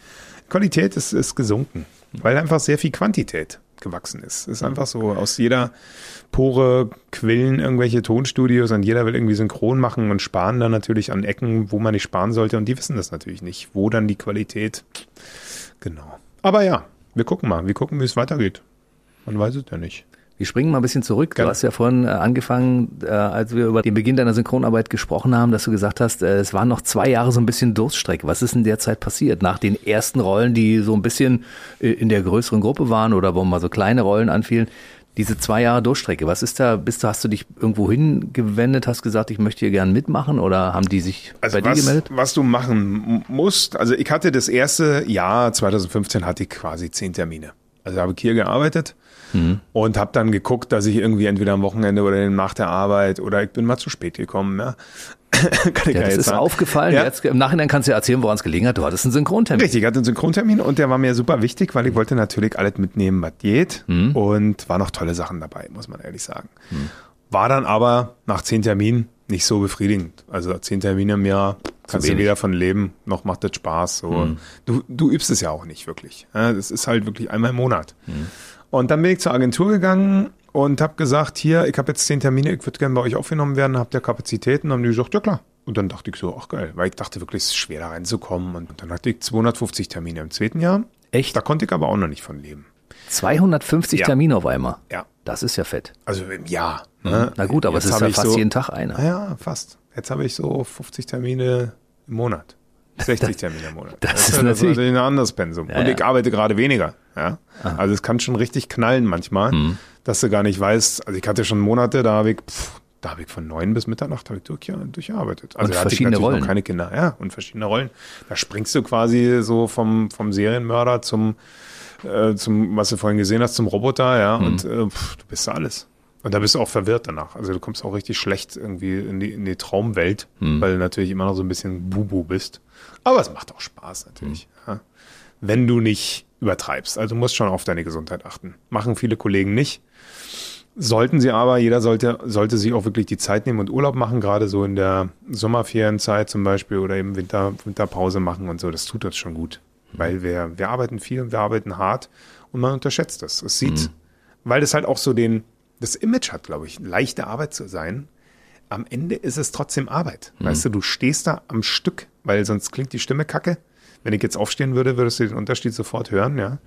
B: Qualität ist, ist gesunken, weil einfach sehr viel Quantität gewachsen ist. Es ist einfach so, aus jeder Pore quillen irgendwelche Tonstudios und jeder will irgendwie synchron machen und sparen dann natürlich an Ecken, wo man nicht sparen sollte und die wissen das natürlich nicht, wo dann die Qualität. Genau. Aber ja, wir gucken mal, wir gucken, wie es weitergeht. Man weiß es ja nicht.
C: Wir springen mal ein bisschen zurück. Du hast ja vorhin äh, angefangen, äh, als wir über den Beginn deiner Synchronarbeit gesprochen haben, dass du gesagt hast, äh, es waren noch zwei Jahre so ein bisschen Durststrecke. Was ist in der Zeit passiert? Nach den ersten Rollen, die so ein bisschen in der größeren Gruppe waren oder wo mal so kleine Rollen anfielen, diese zwei Jahre Durchstrecke, was ist da, bist du, hast du dich irgendwo hingewendet, hast gesagt, ich möchte hier gerne mitmachen oder haben die sich
B: also bei was, dir gemeldet? Was du machen musst, also ich hatte das erste Jahr 2015 hatte ich quasi zehn Termine. Also habe ich hier gearbeitet mhm. und habe dann geguckt, dass ich irgendwie entweder am Wochenende oder nach der Arbeit oder ich bin mal zu spät gekommen. Ja. [laughs]
C: Kann ich ja, das ist sagen. aufgefallen. Ja. Jetzt, Im Nachhinein kannst du ja erzählen, woran es gelegen hat. Du hattest einen Synchrontermin.
B: Richtig, ich hatte einen Synchrontermin und der war mir super wichtig, weil ich wollte natürlich alles mitnehmen, was geht. Mhm. Und war noch tolle Sachen dabei, muss man ehrlich sagen. Mhm. War dann aber nach zehn Terminen nicht so befriedigend. Also zehn Termine im Jahr kannst du weder von leben, noch macht das Spaß. So. Mhm. Du, du übst es ja auch nicht wirklich. Das ist halt wirklich einmal im Monat. Mhm. Und dann bin ich zur Agentur gegangen und habe gesagt, hier, ich habe jetzt zehn Termine, ich würde gerne bei euch aufgenommen werden, habt ihr Kapazitäten? Haben die gesagt, ja klar. Und dann dachte ich so, ach geil, weil ich dachte wirklich, es ist schwer da reinzukommen. Und dann hatte ich 250 Termine im zweiten Jahr.
C: Echt?
B: Da konnte ich aber auch noch nicht von leben.
C: 250
B: Ja.
C: Termine auf einmal.
B: Ja.
C: Das ist ja fett.
B: Also im Jahr. ne?
C: Na gut, aber
B: Jetzt
C: es ist ja fast
B: so,
C: jeden Tag einer.
B: Ja, fast. Jetzt habe ich so 50 Termine im Monat. 60 [laughs] Termine im Monat.
C: das ist
B: ja-
C: natürlich-
B: ein anderes Pensum.
C: Ja,
B: Und ich arbeite gerade weniger. Ja? Also es kann schon richtig knallen manchmal,
C: Mhm.
B: dass du gar nicht weißt. Also ich hatte schon Monate, da habe ich, pff, da habe ich von neun bis Mitternacht habe ich durch, durchgearbeitet. Also
C: Und
B: da hatte ich
C: verschiedene
B: natürlich
C: Rollen.
B: noch keine Kinder. Ja, und verschiedene Rollen. Da springst du quasi so vom, vom Serienmörder zum, äh, zum, was du vorhin gesehen hast, zum Roboter, ja,
C: Mhm.
B: und äh, pff, du bist da alles. Und da bist du auch verwirrt danach. Also du kommst auch richtig schlecht irgendwie in die, in die Traumwelt,
C: Mhm.
B: weil du natürlich immer noch so ein bisschen Bubu bist. Aber es macht auch Spaß natürlich.
C: Mhm.
B: Ja. Wenn du nicht übertreibst. Also du musst schon auf deine Gesundheit achten. Machen viele Kollegen nicht. Sollten sie aber, jeder sollte, sollte sich auch wirklich die Zeit nehmen und Urlaub machen, gerade so in der Sommerferienzeit zum Beispiel oder eben Winter, Winterpause machen und so. Das tut uns schon gut. Weil wir, wir arbeiten viel und wir arbeiten hart und man unterschätzt das. Es sieht, weil das halt auch so den, das Image hat, glaube ich, leichte Arbeit zu sein. Am Ende ist es trotzdem Arbeit. Weißt du, du stehst da am Stück, weil sonst klingt die Stimme kacke. Wenn ich jetzt aufstehen würde, würdest du den Unterschied sofort hören, ja.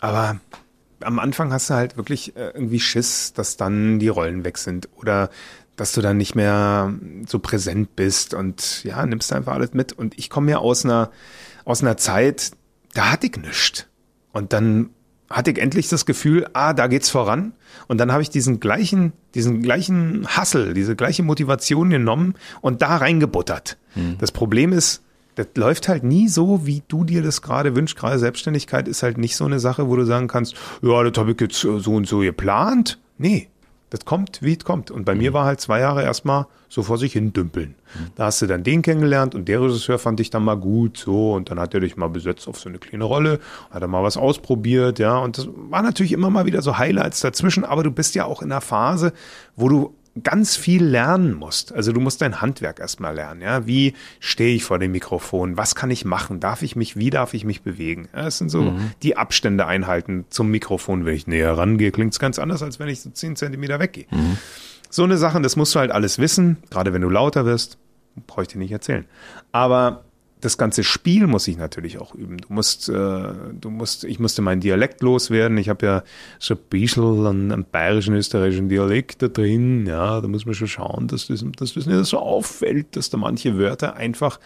B: Aber am Anfang hast du halt wirklich äh, irgendwie Schiss, dass dann die Rollen weg sind oder dass du dann nicht mehr so präsent bist und ja, nimmst einfach alles mit. Und ich komme ja aus einer, aus einer Zeit, da hatte ich nichts. Und dann hatte ich endlich das Gefühl, ah, da geht's voran. Und dann habe ich diesen gleichen, diesen gleichen Hassel, diese gleiche Motivation genommen und da reingebuttert. Das Problem ist, das läuft halt nie so, wie du dir das gerade wünschst. Gerade Selbstständigkeit ist halt nicht so eine Sache, wo du sagen kannst, ja, das habe ich jetzt so und so geplant. Nee, das kommt, wie es kommt. Und bei mir war halt zwei Jahre erstmal so vor sich hin dümpeln. Da hast du dann den kennengelernt und der Regisseur fand dich dann mal gut, so. Und dann hat er dich mal besetzt auf so eine kleine Rolle, hat er mal was ausprobiert, ja. Und das war natürlich immer mal wieder so Highlights dazwischen, aber du bist ja auch in einer Phase, wo du ganz viel lernen musst. Also du musst dein Handwerk erstmal lernen, ja. Wie stehe ich vor dem Mikrofon? Was kann ich machen? Darf ich mich, wie darf ich mich bewegen? Ja, das sind so die Abstände einhalten zum Mikrofon. Wenn ich näher rangehe, klingt es ganz anders, als wenn ich so zehn Zentimeter weggehe. So eine Sache, das musst du halt alles wissen, gerade wenn du lauter wirst, brauche ich dir nicht erzählen. Aber das ganze Spiel muss ich natürlich auch üben. Du musst, äh, du musst, ich musste meinen Dialekt loswerden. Ich habe ja so ein bisschen einen, einen bayerischen, österreichischen Dialekt da drin. Ja, da muss man schon schauen, dass das, dass das nicht so auffällt, dass da manche Wörter einfach,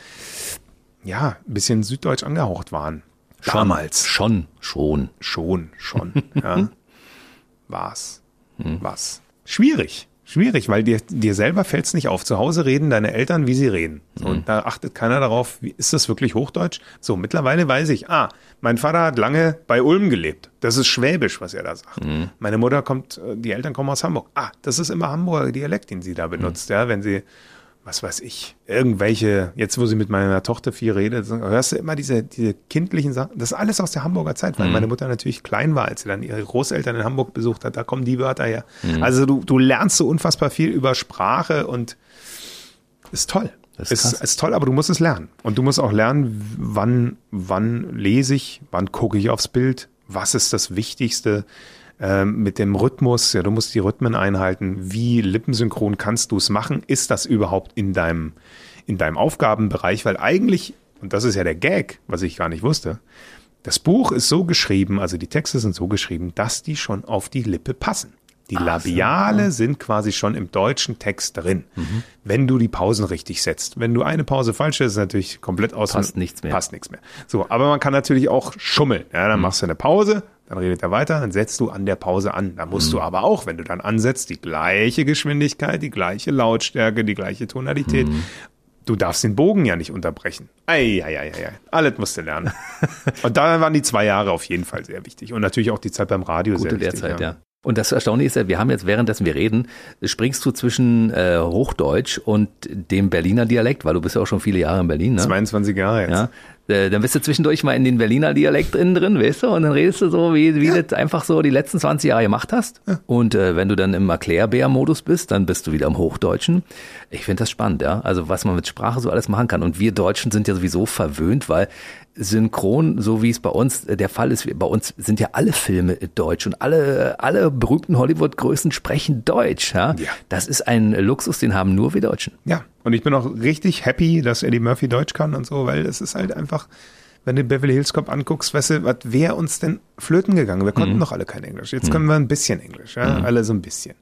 B: ja, ein bisschen süddeutsch angehaucht waren. Damals.
C: Schon, schon.
B: Schon, schon. Ja. [laughs] Was? Was? Schwierig. Schwierig, weil dir, dir selber fällt es nicht auf. Zu Hause reden deine Eltern, wie sie reden. So, Und da achtet keiner darauf, wie, ist das wirklich Hochdeutsch? So, mittlerweile weiß ich, ah, mein Vater hat lange bei Ulm gelebt. Das ist Schwäbisch, was er da sagt. Meine Mutter kommt, äh, die Eltern kommen aus Hamburg. Ah, das ist immer Hamburger Dialekt, den sie da benutzt, ja, wenn sie, was weiß ich, irgendwelche, jetzt wo sie mit meiner Tochter viel redet, hörst du immer diese, diese kindlichen Sachen. Das ist alles aus der Hamburger Zeit, weil meine Mutter natürlich klein war, als sie dann ihre Großeltern in Hamburg besucht hat. Da kommen die Wörter her. Also du, du lernst so unfassbar viel über Sprache und ist toll.
C: Das ist
B: ist, ist toll, aber du musst es lernen. Und du musst auch lernen, wann, wann lese ich, wann gucke ich aufs Bild, was ist das Wichtigste ähm, mit dem Rhythmus. Ja, du musst die Rhythmen einhalten. Wie lippensynchron kannst du es machen? Ist das überhaupt in deinem, in deinem Aufgabenbereich? Weil eigentlich, und das ist ja der Gag, was ich gar nicht wusste, das Buch ist so geschrieben, also die Texte sind so geschrieben, dass die schon auf die Lippe passen. Die Labiale sind quasi schon im deutschen Text drin,
C: Mhm.
B: wenn du die Pausen richtig setzt. Wenn du eine Pause falsch setzt, ist natürlich komplett aus.
C: Passt nichts mehr.
B: Passt nichts mehr. So, aber man kann natürlich auch schummeln. Ja,
C: Mhm.
B: dann machst du eine Pause, dann redet er weiter, dann setzt du an der Pause an. Da musst
C: Mhm.
B: du aber auch, wenn du dann ansetzt, die gleiche Geschwindigkeit, die gleiche Lautstärke, die gleiche Tonalität.
C: Mhm.
B: Du darfst den Bogen ja nicht unterbrechen. Ei, ei, ei, ei, ei. Alles musst du lernen. [laughs] Und da waren die zwei Jahre auf jeden Fall sehr wichtig. Und natürlich auch die Zeit beim Radio
C: Gute
B: sehr wichtig.
C: Lehrzeit, ja. Und das Erstaunliche ist ja, wir haben jetzt, währenddessen wir reden, springst du zwischen äh, Hochdeutsch und dem Berliner Dialekt, weil du bist ja auch schon viele Jahre in Berlin, ne?
B: 22 Jahre jetzt.
C: Ja. Äh, dann bist du zwischendurch mal in den Berliner Dialekt drin, drin, weißt du, und dann redest du so, wie, wie ja. du einfach so die letzten 20 Jahre gemacht hast. Ja. Und äh, wenn du dann im Erklärbär-Modus bist, dann bist du wieder im Hochdeutschen. Ich finde das spannend, ja. Also was man mit Sprache so alles machen kann. Und wir Deutschen sind ja sowieso verwöhnt, weil synchron, so wie es bei uns der Fall ist, bei uns sind ja alle Filme deutsch und alle, alle berühmten Hollywood-Größen sprechen Deutsch. Ja? ja? Das ist ein Luxus, den haben nur wir Deutschen.
B: Ja, und ich bin auch richtig happy, dass Eddie Murphy Deutsch kann und so, weil es ist halt einfach, wenn du Beverly Hills Cop anguckst, weißt du, was wäre uns denn flöten gegangen? Wir konnten mhm. doch alle kein Englisch. Jetzt mhm. können wir ein bisschen Englisch, ja? Mhm. alle so ein bisschen.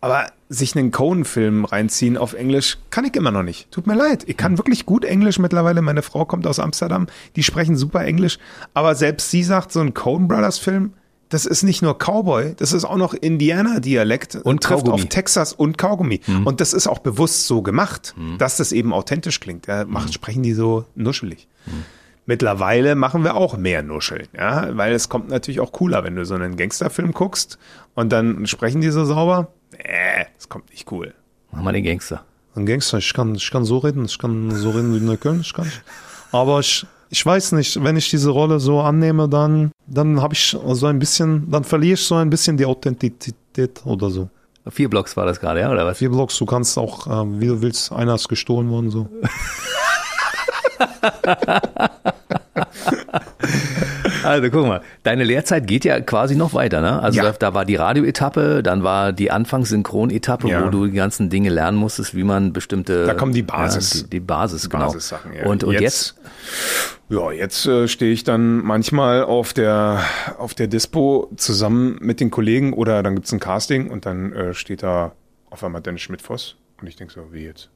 B: Aber sich einen Cohen-Film reinziehen auf Englisch kann ich immer noch nicht. Tut mir leid. Ich kann wirklich gut Englisch mittlerweile. Meine Frau kommt aus Amsterdam. Die sprechen super Englisch. Aber selbst sie sagt, so ein Cohen Brothers Film, das ist nicht nur Cowboy, das ist auch noch Indianer-Dialekt
C: und trifft Kaugummi.
B: auf Texas und Kaugummi. Mhm. Und das ist auch bewusst so gemacht, mhm. dass das eben authentisch klingt. Ja, macht, mhm. Sprechen die so nuschelig. Mhm. Mittlerweile machen wir auch mehr Nuscheln, ja, weil es kommt natürlich auch cooler, wenn du so einen Gangsterfilm guckst und dann sprechen die so sauber. Nee, das kommt nicht cool.
C: Mach mal den Gangster.
B: Ein Gangster, ich kann, ich kann so reden, ich kann so reden wie Neukölln, ich kann. Aber ich, ich weiß nicht, wenn ich diese Rolle so annehme, dann, dann habe ich so ein bisschen, dann verliere ich so ein bisschen die Authentizität oder so.
C: Vier Blocks war das gerade, ja, oder was?
B: Vier Blocks, du kannst auch, äh, wie du willst, einer ist gestohlen worden, so. [laughs]
C: Also guck mal, deine Lehrzeit geht ja quasi noch weiter, ne? Also ja. da, war die Radioetappe, dann war die Anfangssynchronetappe, ja. wo du die ganzen Dinge lernen musstest, wie man bestimmte.
B: Da kommt die Basis.
C: Ja, die, die, Basis, die genau.
B: Basissachen, ja.
C: Und, und jetzt, jetzt?
B: Ja, jetzt äh, stehe ich dann manchmal auf der auf der Dispo zusammen mit den Kollegen oder dann gibt's ein Casting und dann äh, steht da auf einmal Dennis Schmidt-Voss und ich denke so, wie jetzt?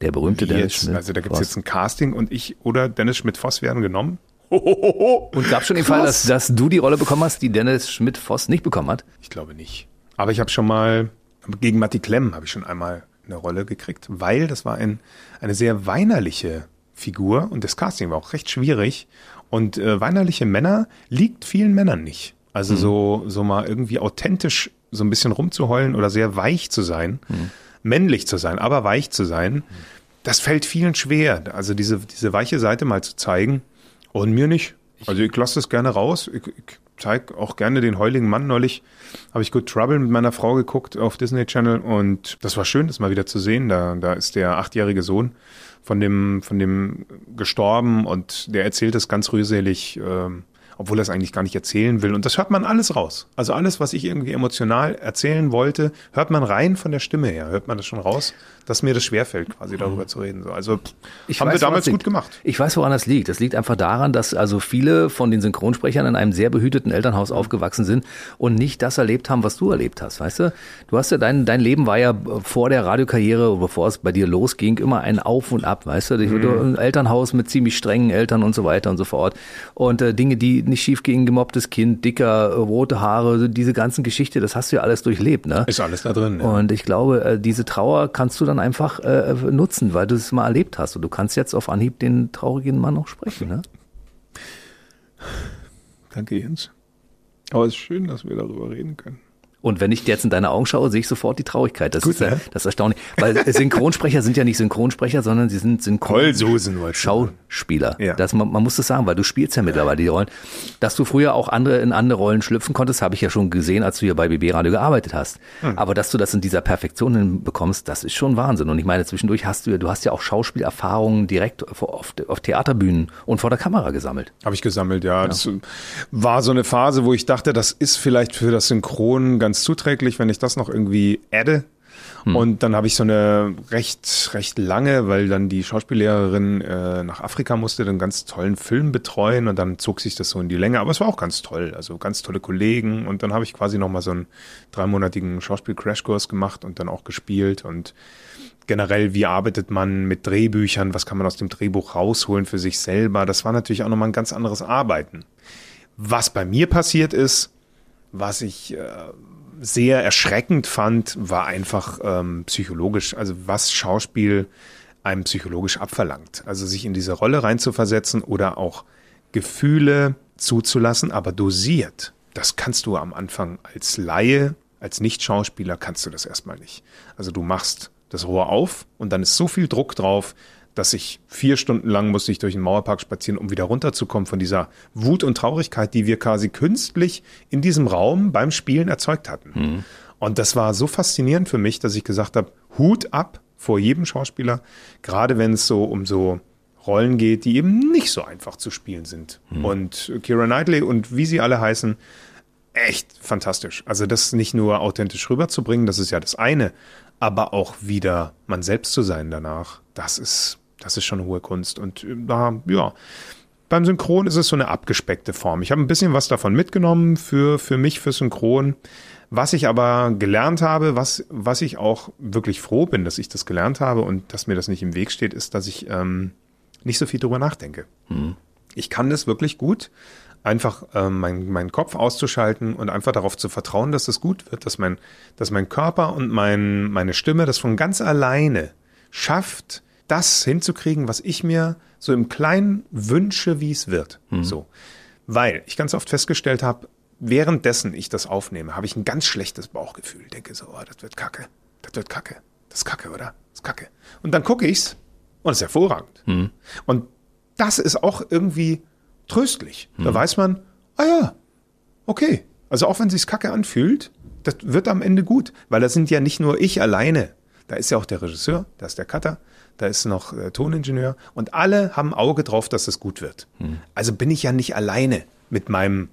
C: Der berühmte Dennis Schmidt.
B: Also da gibt's jetzt ein Casting und ich oder Dennis Schmidt-Voss werden genommen.
C: Und gab schon den Fall, dass, dass du die Rolle bekommen hast, die Dennis Schmidt-Voss nicht bekommen hat?
B: Ich glaube nicht. Aber ich habe schon mal, gegen Matti Klemm habe ich schon einmal eine Rolle gekriegt, weil das war ein, eine sehr weinerliche Figur und das Casting war auch recht schwierig. Und äh, weinerliche Männer liegt vielen Männern nicht. Also mhm. so, so mal irgendwie authentisch so ein bisschen rumzuheulen oder sehr weich zu sein, mhm. männlich zu sein, aber weich zu sein, mhm. das fällt vielen schwer. Also diese, diese weiche Seite mal zu zeigen. Und mir nicht. Also ich lasse das gerne raus. Ich, ich zeige auch gerne den heuligen Mann. Neulich habe ich Good Trouble mit meiner Frau geguckt auf Disney Channel und das war schön, das mal wieder zu sehen. Da, da ist der achtjährige Sohn von dem, von dem gestorben und der erzählt es ganz rührselig. Ähm, obwohl er es eigentlich gar nicht erzählen will. Und das hört man alles raus. Also alles, was ich irgendwie emotional erzählen wollte, hört man rein von der Stimme her. Hört man das schon raus, dass mir das schwerfällt, quasi darüber zu reden. Also
C: ich haben weiß, wir damals gut gemacht. Ich weiß, woran das liegt. Das liegt einfach daran, dass also viele von den Synchronsprechern in einem sehr behüteten Elternhaus aufgewachsen sind und nicht das erlebt haben, was du erlebt hast. Weißt du? Du hast ja dein, dein Leben war ja vor der Radiokarriere, bevor es bei dir losging, immer ein Auf und Ab, weißt du? Mhm. Ein Elternhaus mit ziemlich strengen Eltern und so weiter und so fort. Und äh, Dinge, die nicht schief gingen, gemobbtes Kind, dicker, rote Haare, diese ganzen Geschichte, das hast du ja alles durchlebt, ne?
B: Ist alles da drin. Ja.
C: Und ich glaube, äh, diese Trauer kannst du dann einfach äh, nutzen, weil du es mal erlebt hast. Und du kannst jetzt auf Anhieb den traurigen Mann noch sprechen, ne?
B: Danke, Jens. Aber es ist schön, dass wir darüber reden können.
C: Und wenn ich jetzt in deine Augen schaue, sehe ich sofort die Traurigkeit. Das Gut, ist, ne? das ist erstaunlich. Weil [laughs] Synchronsprecher sind ja nicht Synchronsprecher, sondern sie sind Synchron Schauspieler. Ja. Das, man, man muss das sagen, weil du spielst ja mittlerweile die Rollen. Dass du früher auch andere in andere Rollen schlüpfen konntest, habe ich ja schon gesehen, als du hier bei BB Radio gearbeitet hast. Hm. Aber dass du das in dieser Perfektion hinbekommst, das ist schon Wahnsinn. Und ich meine, zwischendurch hast du, du hast ja auch Schauspielerfahrungen direkt auf, auf Theaterbühnen und vor der Kamera gesammelt.
B: Habe ich gesammelt, ja. ja. Das war so eine Phase, wo ich dachte, das ist vielleicht für das Synchron ganz ganz zuträglich, wenn ich das noch irgendwie adde. Hm. Und dann habe ich so eine recht, recht lange, weil dann die Schauspiellehrerin äh, nach Afrika musste, dann ganz tollen Film betreuen und dann zog sich das so in die Länge. Aber es war auch ganz toll, also ganz tolle Kollegen. Und dann habe ich quasi nochmal so einen dreimonatigen Schauspiel-Crashkurs gemacht und dann auch gespielt und generell, wie arbeitet man mit Drehbüchern, was kann man aus dem Drehbuch rausholen für sich selber. Das war natürlich auch nochmal ein ganz anderes Arbeiten. Was bei mir passiert ist, was ich äh, sehr erschreckend fand, war einfach ähm, psychologisch, also was Schauspiel einem psychologisch abverlangt. Also sich in diese Rolle reinzuversetzen oder auch Gefühle zuzulassen, aber dosiert. Das kannst du am Anfang als Laie, als Nicht-Schauspieler kannst du das erstmal nicht. Also du machst das Rohr auf und dann ist so viel Druck drauf, dass ich vier Stunden lang musste ich durch den Mauerpark spazieren, um wieder runterzukommen von dieser Wut und Traurigkeit, die wir quasi künstlich in diesem Raum beim Spielen erzeugt hatten. Mhm. Und das war so faszinierend für mich, dass ich gesagt habe, Hut ab vor jedem Schauspieler, gerade wenn es so um so Rollen geht, die eben nicht so einfach zu spielen sind. Mhm. Und Kira Knightley und wie sie alle heißen, echt fantastisch. Also das nicht nur authentisch rüberzubringen, das ist ja das eine, aber auch wieder man selbst zu sein danach, das ist, das ist schon hohe Kunst. Und äh, da, ja, beim Synchron ist es so eine abgespeckte Form. Ich habe ein bisschen was davon mitgenommen für, für mich, für Synchron. Was ich aber gelernt habe, was, was ich auch wirklich froh bin, dass ich das gelernt habe und dass mir das nicht im Weg steht, ist, dass ich ähm, nicht so viel drüber nachdenke. Mhm. Ich kann das wirklich gut, einfach ähm, mein, meinen Kopf auszuschalten und einfach darauf zu vertrauen, dass es gut wird, dass mein, dass mein Körper und mein, meine Stimme das von ganz alleine schafft, das hinzukriegen, was ich mir so im Kleinen wünsche, wie es wird. Mhm. So. Weil ich ganz oft festgestellt habe, währenddessen ich das aufnehme, habe ich ein ganz schlechtes Bauchgefühl. Denke so, oh, das wird kacke. Das wird kacke. Das ist kacke, oder? Das ist kacke. Und dann gucke ich's und es ist hervorragend. Mhm. Und das ist auch irgendwie tröstlich. Mhm. Da weiß man, ah ja, okay. Also auch wenn sich's kacke anfühlt, das wird am Ende gut, weil das sind ja nicht nur ich alleine. Da ist ja auch der Regisseur, da ist der Cutter, da ist noch der Toningenieur und alle haben Auge drauf, dass es gut wird. Mhm. Also bin ich ja nicht alleine mit meinem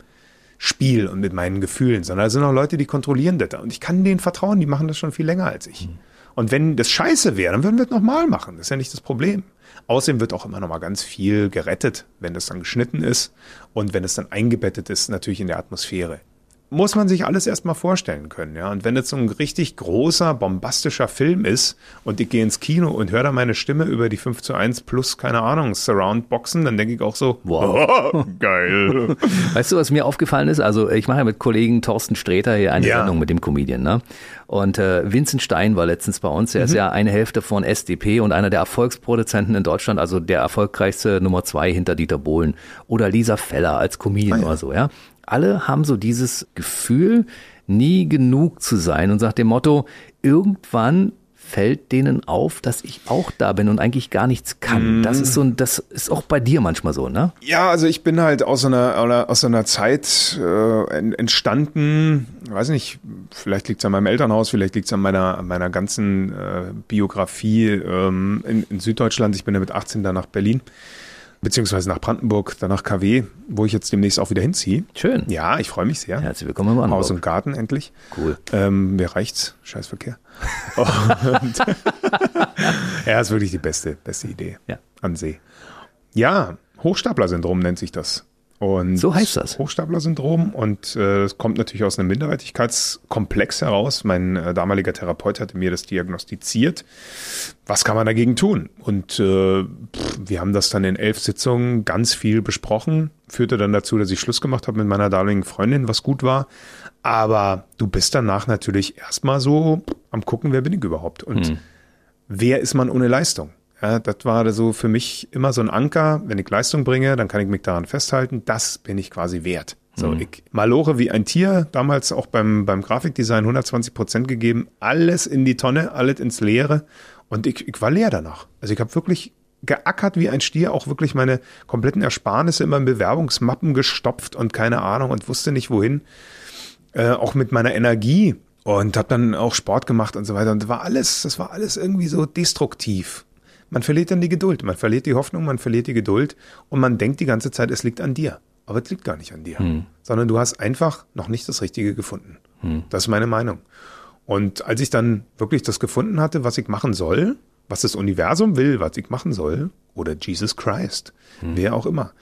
B: Spiel und mit meinen Gefühlen, sondern da sind auch Leute, die kontrollieren das. Und ich kann denen vertrauen, die machen das schon viel länger als ich. Mhm. Und wenn das scheiße wäre, dann würden wir es nochmal machen. Das ist ja nicht das Problem. Außerdem wird auch immer noch mal ganz viel gerettet, wenn das dann geschnitten ist und wenn es dann eingebettet ist, natürlich in der Atmosphäre muss man sich alles erstmal vorstellen können. Ja? Und wenn jetzt so ein richtig großer, bombastischer Film ist und ich gehe ins Kino und höre da meine Stimme über die 5 zu 1 plus, keine Ahnung, Surround-Boxen, dann denke ich auch so, wow, oh, [laughs] geil. [laughs]
C: Weißt du, was mir aufgefallen ist? Also ich mache ja mit Kollegen Thorsten Sträter hier eine ja. Sendung mit dem Comedian. Ne? Und äh, Vincent Stein war letztens bei uns. Er mhm. ist ja eine Hälfte von SDP und einer der Erfolgsproduzenten in Deutschland, also der erfolgreichste Nummer zwei hinter Dieter Bohlen. Oder Lisa Feller als Comedian ah, ja. oder so, ja alle haben so dieses Gefühl, nie genug zu sein und sagt dem Motto, irgendwann fällt denen auf, dass ich auch da bin und eigentlich gar nichts kann. Mm. Das ist so ein, das ist auch bei dir manchmal so, ne?
B: Ja, also ich bin halt aus einer aus einer Zeit äh, entstanden, weiß nicht, vielleicht liegt es an meinem Elternhaus, vielleicht liegt es an meiner an meiner ganzen äh, Biografie ähm, in, in Süddeutschland. Ich bin ja mit 18 dann nach Berlin beziehungsweise nach Brandenburg, dann nach KW, wo ich jetzt demnächst auch wieder hinziehe.
C: Schön.
B: Ja, ich freue mich sehr.
C: Herzlich willkommen in Brandenburg.
B: Haus und Garten endlich.
C: Cool.
B: Ähm, mir reicht's. Scheißverkehr. [laughs] [laughs] ja, ist wirklich die beste, beste Idee
C: ja.
B: an See. Ja, Hochstapler-Syndrom nennt sich das. Und
C: so heißt das.
B: Hochstapler-Syndrom. Und äh, es kommt natürlich aus einem Minderwertigkeitskomplex heraus. Mein äh, damaliger Therapeut hatte mir das diagnostiziert. Was kann man dagegen tun? Und äh, pff, wir haben das dann in elf Sitzungen ganz viel besprochen. Führte dann dazu, dass ich Schluss gemacht habe mit meiner damaligen Freundin, was gut war. Aber du bist danach natürlich erstmal so am gucken, wer bin ich überhaupt? Und hm. wer ist man ohne Leistung? Ja, das war so für mich immer so ein Anker. Wenn ich Leistung bringe, dann kann ich mich daran festhalten. Das bin ich quasi wert. So, mhm. ich malore wie ein Tier, damals auch beim, beim Grafikdesign 120 Prozent gegeben, alles in die Tonne, alles ins Leere. Und ich, ich war leer danach. Also ich habe wirklich geackert wie ein Stier, auch wirklich meine kompletten Ersparnisse immer in Bewerbungsmappen gestopft und keine Ahnung und wusste nicht wohin. Äh, auch mit meiner Energie und habe dann auch Sport gemacht und so weiter. Und das war alles, das war alles irgendwie so destruktiv. Man verliert dann die Geduld, man verliert die Hoffnung, man verliert die Geduld und man denkt die ganze Zeit, es liegt an dir. Aber es liegt gar nicht an dir, hm. sondern du hast einfach noch nicht das Richtige gefunden. Hm. Das ist meine Meinung. Und als ich dann wirklich das gefunden hatte, was ich machen soll, was das Universum will, was ich machen soll, oder Jesus Christ, hm. wer auch immer.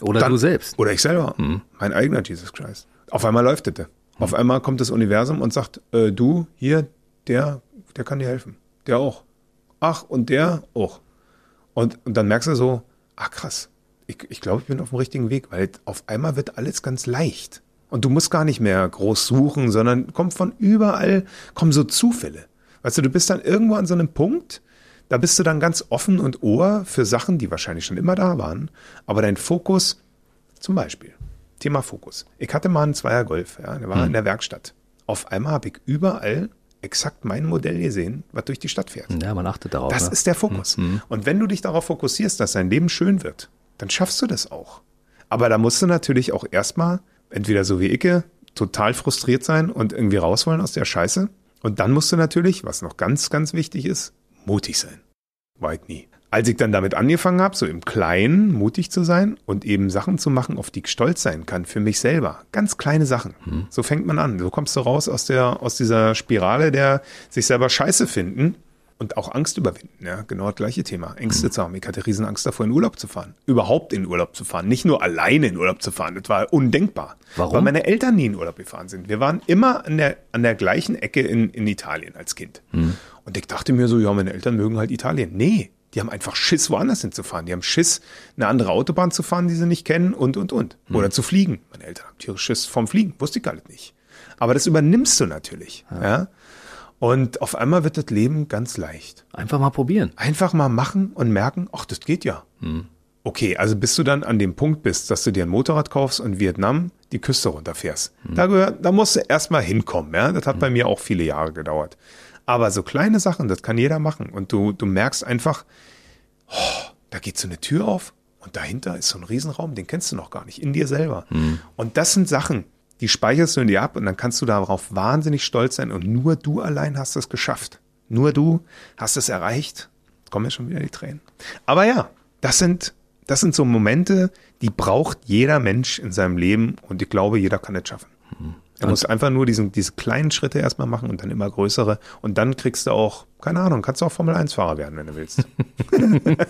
C: Oder dann, du selbst.
B: Oder ich selber, hm. mein eigener Jesus Christ. Auf einmal läuft es. Auf einmal kommt das Universum und sagt, äh, du, hier, der, der kann dir helfen. Der auch ach, und der auch. Und, und dann merkst du so, ach krass, ich, ich glaube, ich bin auf dem richtigen Weg, weil auf einmal wird alles ganz leicht. Und du musst gar nicht mehr groß suchen, sondern kommt von überall, kommen so Zufälle. Weißt du, du bist dann irgendwo an so einem Punkt, da bist du dann ganz offen und ohr für Sachen, die wahrscheinlich schon immer da waren, aber dein Fokus, zum Beispiel, Thema Fokus. Ich hatte mal einen Zweier Golf, ja, der war hm. in der Werkstatt. Auf einmal habe ich überall exakt mein Modell gesehen, was durch die Stadt fährt.
C: Ja, man achtet darauf.
B: Das
C: ne?
B: ist der Fokus. Und wenn du dich darauf fokussierst, dass dein Leben schön wird, dann schaffst du das auch. Aber da musst du natürlich auch erstmal, entweder so wie Icke, total frustriert sein und irgendwie raus wollen aus der Scheiße. Und dann musst du natürlich, was noch ganz, ganz wichtig ist, mutig sein. War ich nie. Als ich dann damit angefangen habe, so im Kleinen mutig zu sein und eben Sachen zu machen, auf die ich stolz sein kann, für mich selber. Ganz kleine Sachen. So fängt man an. So kommst du raus aus, der, aus dieser Spirale der sich selber scheiße finden und auch Angst überwinden. Ja, genau das gleiche Thema. Ängste zu haben. Ich hatte riesen Angst davor, in Urlaub zu fahren. Überhaupt in Urlaub zu fahren. Nicht nur alleine in Urlaub zu fahren. Das war undenkbar.
C: Warum?
B: Weil meine Eltern nie in Urlaub gefahren sind. Wir waren immer an der, an der gleichen Ecke in, in Italien als Kind. Und ich dachte mir so, ja, meine Eltern mögen halt Italien. Nee, die haben einfach Schiss, woanders hinzufahren. Die haben Schiss, eine andere Autobahn zu fahren, die sie nicht kennen und, und, und. Oder zu fliegen. Meine Eltern haben tierisch Schiss vom Fliegen. Wusste ich gar nicht. Aber das übernimmst du natürlich. Ja. Und auf einmal wird das Leben ganz leicht.
C: Einfach mal probieren.
B: Einfach mal machen und merken, ach, das geht ja. Okay, also bis du dann an dem Punkt bist, dass du dir ein Motorrad kaufst und Vietnam die Küste runterfährst. Da, gehört, da musst du erstmal hinkommen. Ja? Das hat bei mir auch viele Jahre gedauert. Aber so kleine Sachen, das kann jeder machen. Und du, du merkst einfach, oh, da geht so eine Tür auf und dahinter ist so ein Riesenraum, den kennst du noch gar nicht, in dir selber. Und das sind Sachen, die speicherst du in dir ab und dann kannst du darauf wahnsinnig stolz sein und nur du allein hast es geschafft. Nur du hast es erreicht. Jetzt kommen ja schon wieder die Tränen. Aber ja, das sind, das sind so Momente, die braucht jeder Mensch in seinem Leben und ich glaube, jeder kann es schaffen. Er muss einfach nur diesen, diese kleinen Schritte erstmal machen und dann immer größere. Und dann kriegst du auch, keine Ahnung, kannst du auch Formel-1-Fahrer werden, wenn du willst. [laughs]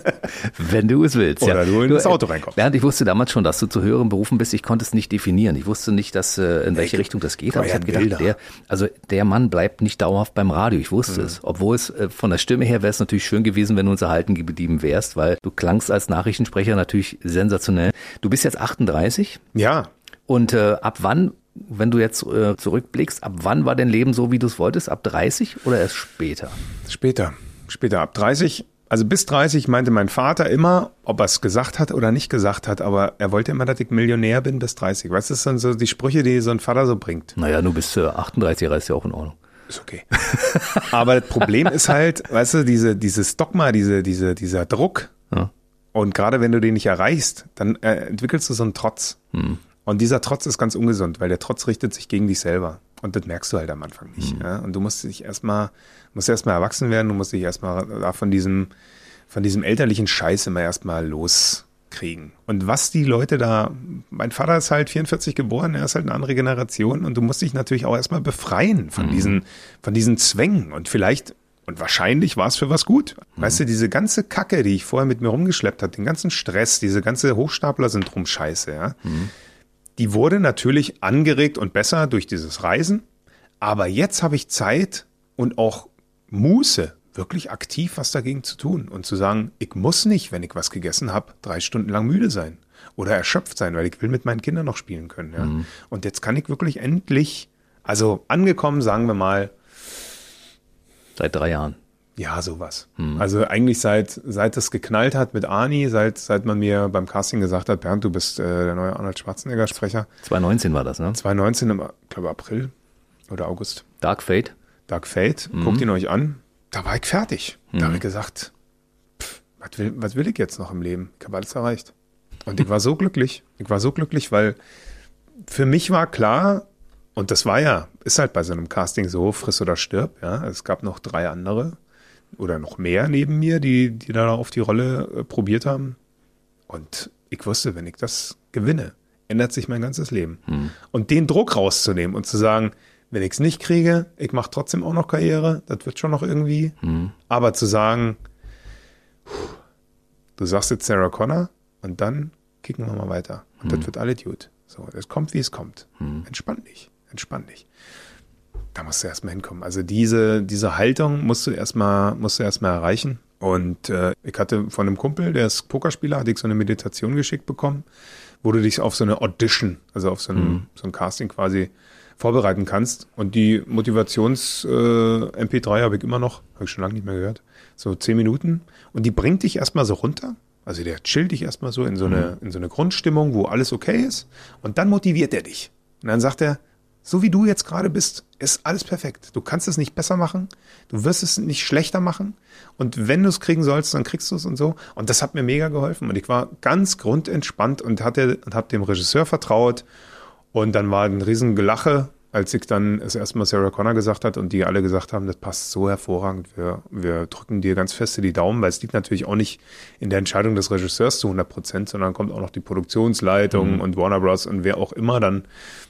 C: Wenn du es willst.
B: Oder du in das
C: äh,
B: Auto reinkommst.
C: Bernd, ich wusste damals schon, dass du zu höheren Berufen bist. Ich konnte es nicht definieren. Ich wusste nicht, dass, äh, in welche
B: ich
C: Richtung das geht. Aber ich
B: ja
C: habe gedacht, der, also der Mann bleibt nicht dauerhaft beim Radio. Ich wusste
B: Mhm.
C: es. Obwohl es äh, von der Stimme her wäre es natürlich schön gewesen, wenn du uns erhalten geblieben wärst, weil du klangst als Nachrichtensprecher natürlich sensationell. Du bist jetzt 38
B: Ja,
C: und äh, ab wann, wenn du jetzt äh, zurückblickst, ab wann war dein Leben so, wie du es wolltest? Ab 30 oder erst später?
B: Später, später ab 30. Also bis 30 meinte mein Vater immer, ob er es gesagt hat oder nicht gesagt hat, aber er wollte immer, dass ich Millionär bin bis 30. Weißt du, das sind so die Sprüche, die so ein Vater so bringt.
C: Naja, du bist äh, 38 Jahre, ist ja auch in Ordnung.
B: Ist okay. [laughs] aber das Problem ist halt, weißt du, diese, dieses Dogma, diese, diese, dieser Druck.
C: Ja.
B: Und gerade wenn du den nicht erreichst, dann äh, entwickelst du so einen Trotz. Und dieser Trotz ist ganz ungesund, weil der Trotz richtet sich gegen dich selber. Und das merkst du halt am Anfang nicht. Ja? Und du musst dich erstmal, musst erstmal erwachsen werden, du musst dich erstmal da von diesem, von diesem elterlichen Scheiß immer erstmal loskriegen. Und was die Leute da, mein Vater ist halt 44 geboren, er ist halt eine andere Generation und du musst dich natürlich auch erstmal befreien von diesen, von diesen Zwängen und vielleicht und wahrscheinlich war es für was gut. Weißt du, diese ganze Kacke, die ich vorher mit mir rumgeschleppt habe, den ganzen Stress, diese ganze Hochstapler-Syndrom-Scheiße, ja, die wurde natürlich angeregt und besser durch dieses Reisen. Aber jetzt habe ich Zeit und auch Muße, wirklich aktiv was dagegen zu tun und zu sagen, ich muss nicht, wenn ich was gegessen habe, drei Stunden lang müde sein oder erschöpft sein, weil ich will mit meinen Kindern noch spielen können. Ja. Und jetzt kann ich wirklich endlich, also angekommen, sagen wir mal,
C: Seit drei Jahren.
B: Ja, sowas. Also eigentlich seit, seit es geknallt hat mit Arnie, seit, seit man mir beim Casting gesagt hat, Bernd, du bist äh, der neue Arnold Schwarzenegger-Sprecher.
C: 2019 war das, ne?
B: 2019 im, glaube April oder August.
C: Dark Fate.
B: Dark Fate, guckt ihn euch an. Da war ich fertig. Da habe ich gesagt, pff, was will, was will ich jetzt noch im Leben? Ich habe alles erreicht. Und ich war so [laughs] glücklich. Ich war so glücklich, weil für mich war klar, und das war ja, ist halt bei so einem Casting so, friss oder stirb, ja. Es gab noch drei andere oder noch mehr neben mir, die, die da auf die Rolle äh, probiert haben. Und ich wusste, wenn ich das gewinne, ändert sich mein ganzes Leben. Und den Druck rauszunehmen und zu sagen, wenn ich es nicht kriege, ich mache trotzdem auch noch Karriere, das wird schon noch irgendwie. Aber zu sagen, du sagst jetzt Sarah Connor und dann kicken wir mal weiter. Und das wird alles gut. So, es kommt, wie es kommt. Entspann dich, entspann dich. Da musst du erstmal hinkommen. Also diese, diese Haltung musst du erstmal, musst du erstmal erreichen. Und äh, ich hatte von einem Kumpel, der ist Pokerspieler, hatte ich so eine Meditation geschickt bekommen, wo du dich auf so eine Audition, also auf so ein, so ein Casting quasi vorbereiten kannst. Und die Motivations-MP3 habe ich immer noch, habe ich schon lange nicht mehr gehört, so zehn Minuten. Und die bringt dich erstmal so runter. Also der chillt dich erstmal so in so, eine, in so eine Grundstimmung, wo alles okay ist. Und dann motiviert er dich. Und dann sagt er, So wie du jetzt gerade bist, ist alles perfekt. Du kannst es nicht besser machen, du wirst es nicht schlechter machen. Und wenn du es kriegen sollst, dann kriegst du es und so. Und das hat mir mega geholfen. Und ich war ganz grundentspannt und hatte und habe dem Regisseur vertraut. Und dann war ein riesen Gelache als ich dann das erste Mal Sarah Connor gesagt hat und die alle gesagt haben, das passt so hervorragend, wir, wir drücken dir ganz feste die Daumen, weil es liegt natürlich auch nicht in der Entscheidung des Regisseurs zu 100 Prozent, sondern kommt auch noch die Produktionsleitung mhm. und Warner Bros. und wer auch immer dann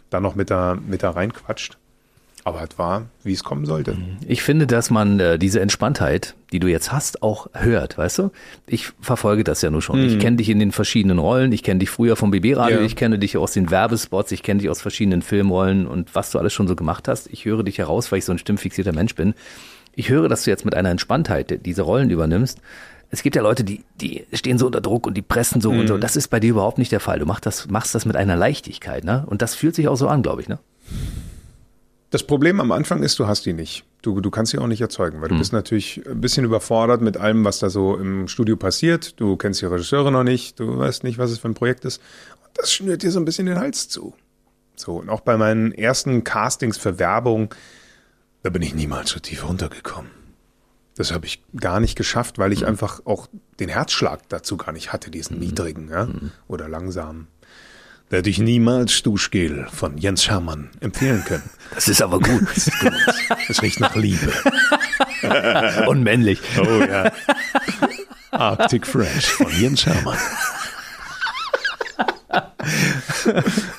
B: da noch mit da, mit da reinquatscht. Aber es war, wie es kommen sollte.
C: Ich finde, dass man äh, diese Entspanntheit, die du jetzt hast, auch hört, weißt du? Ich verfolge das ja nur schon. Mhm. Ich kenne dich in den verschiedenen Rollen. Ich kenne dich früher vom BB-Radio. Ja. Ich kenne dich aus den Werbespots. Ich kenne dich aus verschiedenen Filmrollen und was du alles schon so gemacht hast. Ich höre dich heraus, weil ich so ein stimmfixierter Mensch bin. Ich höre, dass du jetzt mit einer Entspanntheit diese Rollen übernimmst. Es gibt ja Leute, die, die stehen so unter Druck und die pressen so mhm. und so. Das ist bei dir überhaupt nicht der Fall. Du machst das, machst das mit einer Leichtigkeit, ne? Und das fühlt sich auch so an, glaube ich, ne?
B: Das Problem am Anfang ist, du hast die nicht. Du, du kannst sie auch nicht erzeugen, weil du hm. bist natürlich ein bisschen überfordert mit allem, was da so im Studio passiert. Du kennst die Regisseure noch nicht, du weißt nicht, was es für ein Projekt ist. Und das schnürt dir so ein bisschen den Hals zu. So, und auch bei meinen ersten Castings für Werbung, da bin ich niemals so tief runtergekommen. Das habe ich gar nicht geschafft, weil ich mhm. einfach auch den Herzschlag dazu gar nicht hatte, diesen mhm. niedrigen ja? Mhm. oder langsamen werde ich niemals Duschgel von Jens Hermann empfehlen können.
C: Das ist aber gut. Das, ist gut.
B: das riecht nach Liebe. [laughs]
C: Und männlich.
B: Oh ja. Arctic Fresh von Jens Hermann.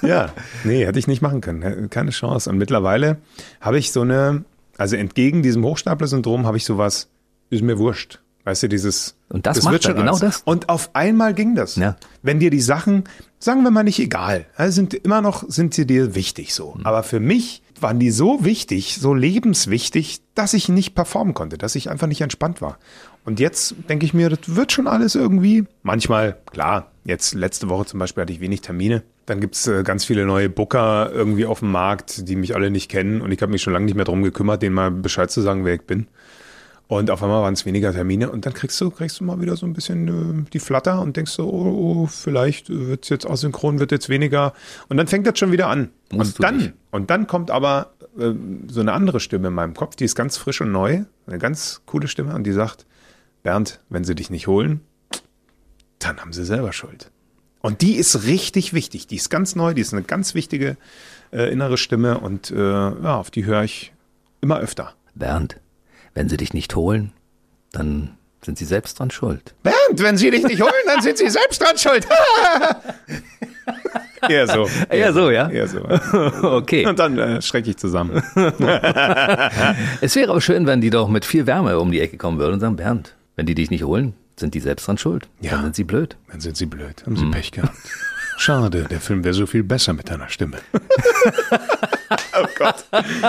B: ja, nee, hätte ich nicht machen können. Keine Chance. Und mittlerweile habe ich so eine, also entgegen diesem Hochstapler-Syndrom habe ich sowas, ist mir wurscht. Weißt du, dieses.
C: Und das, das macht er, genau das.
B: Und auf einmal ging das. Ja. Wenn dir die Sachen, sagen wir mal nicht egal, also sind immer noch, sind sie dir wichtig so. Mhm. Aber für mich waren die so wichtig, so lebenswichtig, dass ich nicht performen konnte, dass ich einfach nicht entspannt war. Und jetzt denke ich mir, das wird schon alles irgendwie. Manchmal, klar, jetzt letzte Woche zum Beispiel hatte ich wenig Termine. Dann gibt's äh, ganz viele neue Booker irgendwie auf dem Markt, die mich alle nicht kennen. Und ich habe mich schon lange nicht mehr drum gekümmert, denen mal Bescheid zu sagen, wer ich bin. Und auf einmal waren es weniger Termine und dann kriegst du, kriegst du mal wieder so ein bisschen äh, die Flatter und denkst so, oh, oh vielleicht wird es jetzt asynchron, wird jetzt weniger. Und dann fängt das schon wieder an. Musst und dann, und dann kommt aber äh, so eine andere Stimme in meinem Kopf, die ist ganz frisch und neu, eine ganz coole Stimme und die sagt, Bernd, wenn sie dich nicht holen, dann haben sie selber Schuld. Und die ist richtig wichtig, die ist ganz neu, die ist eine ganz wichtige äh, innere Stimme und äh, ja, auf die höre ich immer öfter.
C: Bernd, wenn sie dich nicht holen, dann sind sie selbst dran schuld.
B: Bernd, wenn sie dich nicht holen, dann sind sie selbst dran schuld. [laughs] Eher so.
C: Eher so, ja?
B: Eher so. [laughs]
C: okay.
B: Und dann äh, schrecke ich zusammen. [laughs]
C: es wäre aber schön, wenn die doch mit viel Wärme um die Ecke kommen würden und sagen, Bernd, wenn die dich nicht holen, sind die selbst dran schuld. Ja. Dann sind sie blöd.
B: Dann sind sie blöd. Haben sie hm. Pech gehabt. Schade, der Film wäre so viel besser mit deiner Stimme. [laughs] [laughs] oh Gott.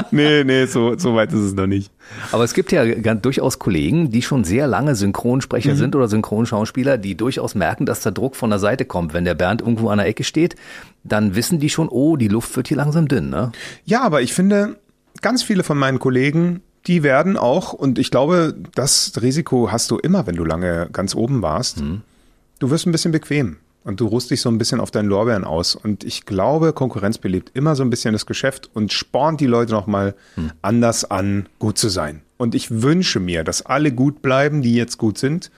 B: Nee, nee, so, so weit ist es noch nicht.
C: Aber es gibt ja ganz, durchaus Kollegen, die schon sehr lange Synchronsprecher mhm. sind oder Synchronschauspieler, die durchaus merken, dass der Druck von der Seite kommt. Wenn der Bernd irgendwo an der Ecke steht, dann wissen die schon, oh, die Luft wird hier langsam dünn. Ne?
B: Ja, aber ich finde, ganz viele von meinen Kollegen, die werden auch, und ich glaube, das Risiko hast du immer, wenn du lange ganz oben warst, mhm. du wirst ein bisschen bequem. Und du ruhst dich so ein bisschen auf deinen Lorbeeren aus. Und ich glaube, Konkurrenz belebt immer so ein bisschen das Geschäft und spornt die Leute nochmal hm. anders an, gut zu sein. Und ich wünsche mir, dass alle gut bleiben, die jetzt gut sind.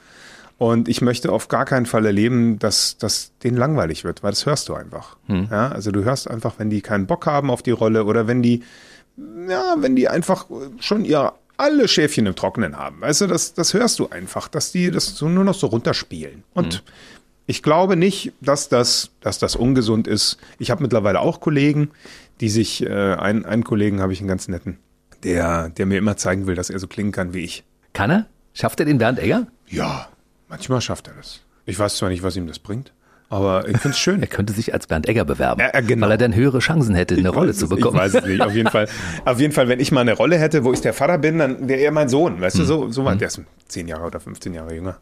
B: Und ich möchte auf gar keinen Fall erleben, dass das denen langweilig wird, weil das hörst du einfach. Hm. Ja, also du hörst einfach, wenn die keinen Bock haben auf die Rolle oder wenn die, ja, wenn die einfach schon ihr alle Schäfchen im Trockenen haben. Weißt du, das, das hörst du einfach, dass die das so nur noch so runterspielen. Und hm. Ich glaube nicht, dass das, dass das ungesund ist. Ich habe mittlerweile auch Kollegen, die sich, äh, einen, einen Kollegen habe ich einen ganz netten, der, der mir immer zeigen will, dass er so klingen kann wie ich.
C: Kann er? Schafft er den Bernd Egger?
B: Ja, manchmal schafft er das. Ich weiß zwar nicht, was ihm das bringt, aber ich finde es schön. [laughs]
C: er könnte sich als Bernd Egger bewerben, ja, genau. weil er dann höhere Chancen hätte, eine ich Rolle zu bekommen.
B: Ich weiß es nicht. Auf jeden Fall, [laughs] auf jeden Fall, wenn ich mal eine Rolle hätte, wo ich der Vater bin, dann wäre er mein Sohn. Weißt hm. du, so, so war hm. der ist zehn Jahre oder 15 Jahre jünger.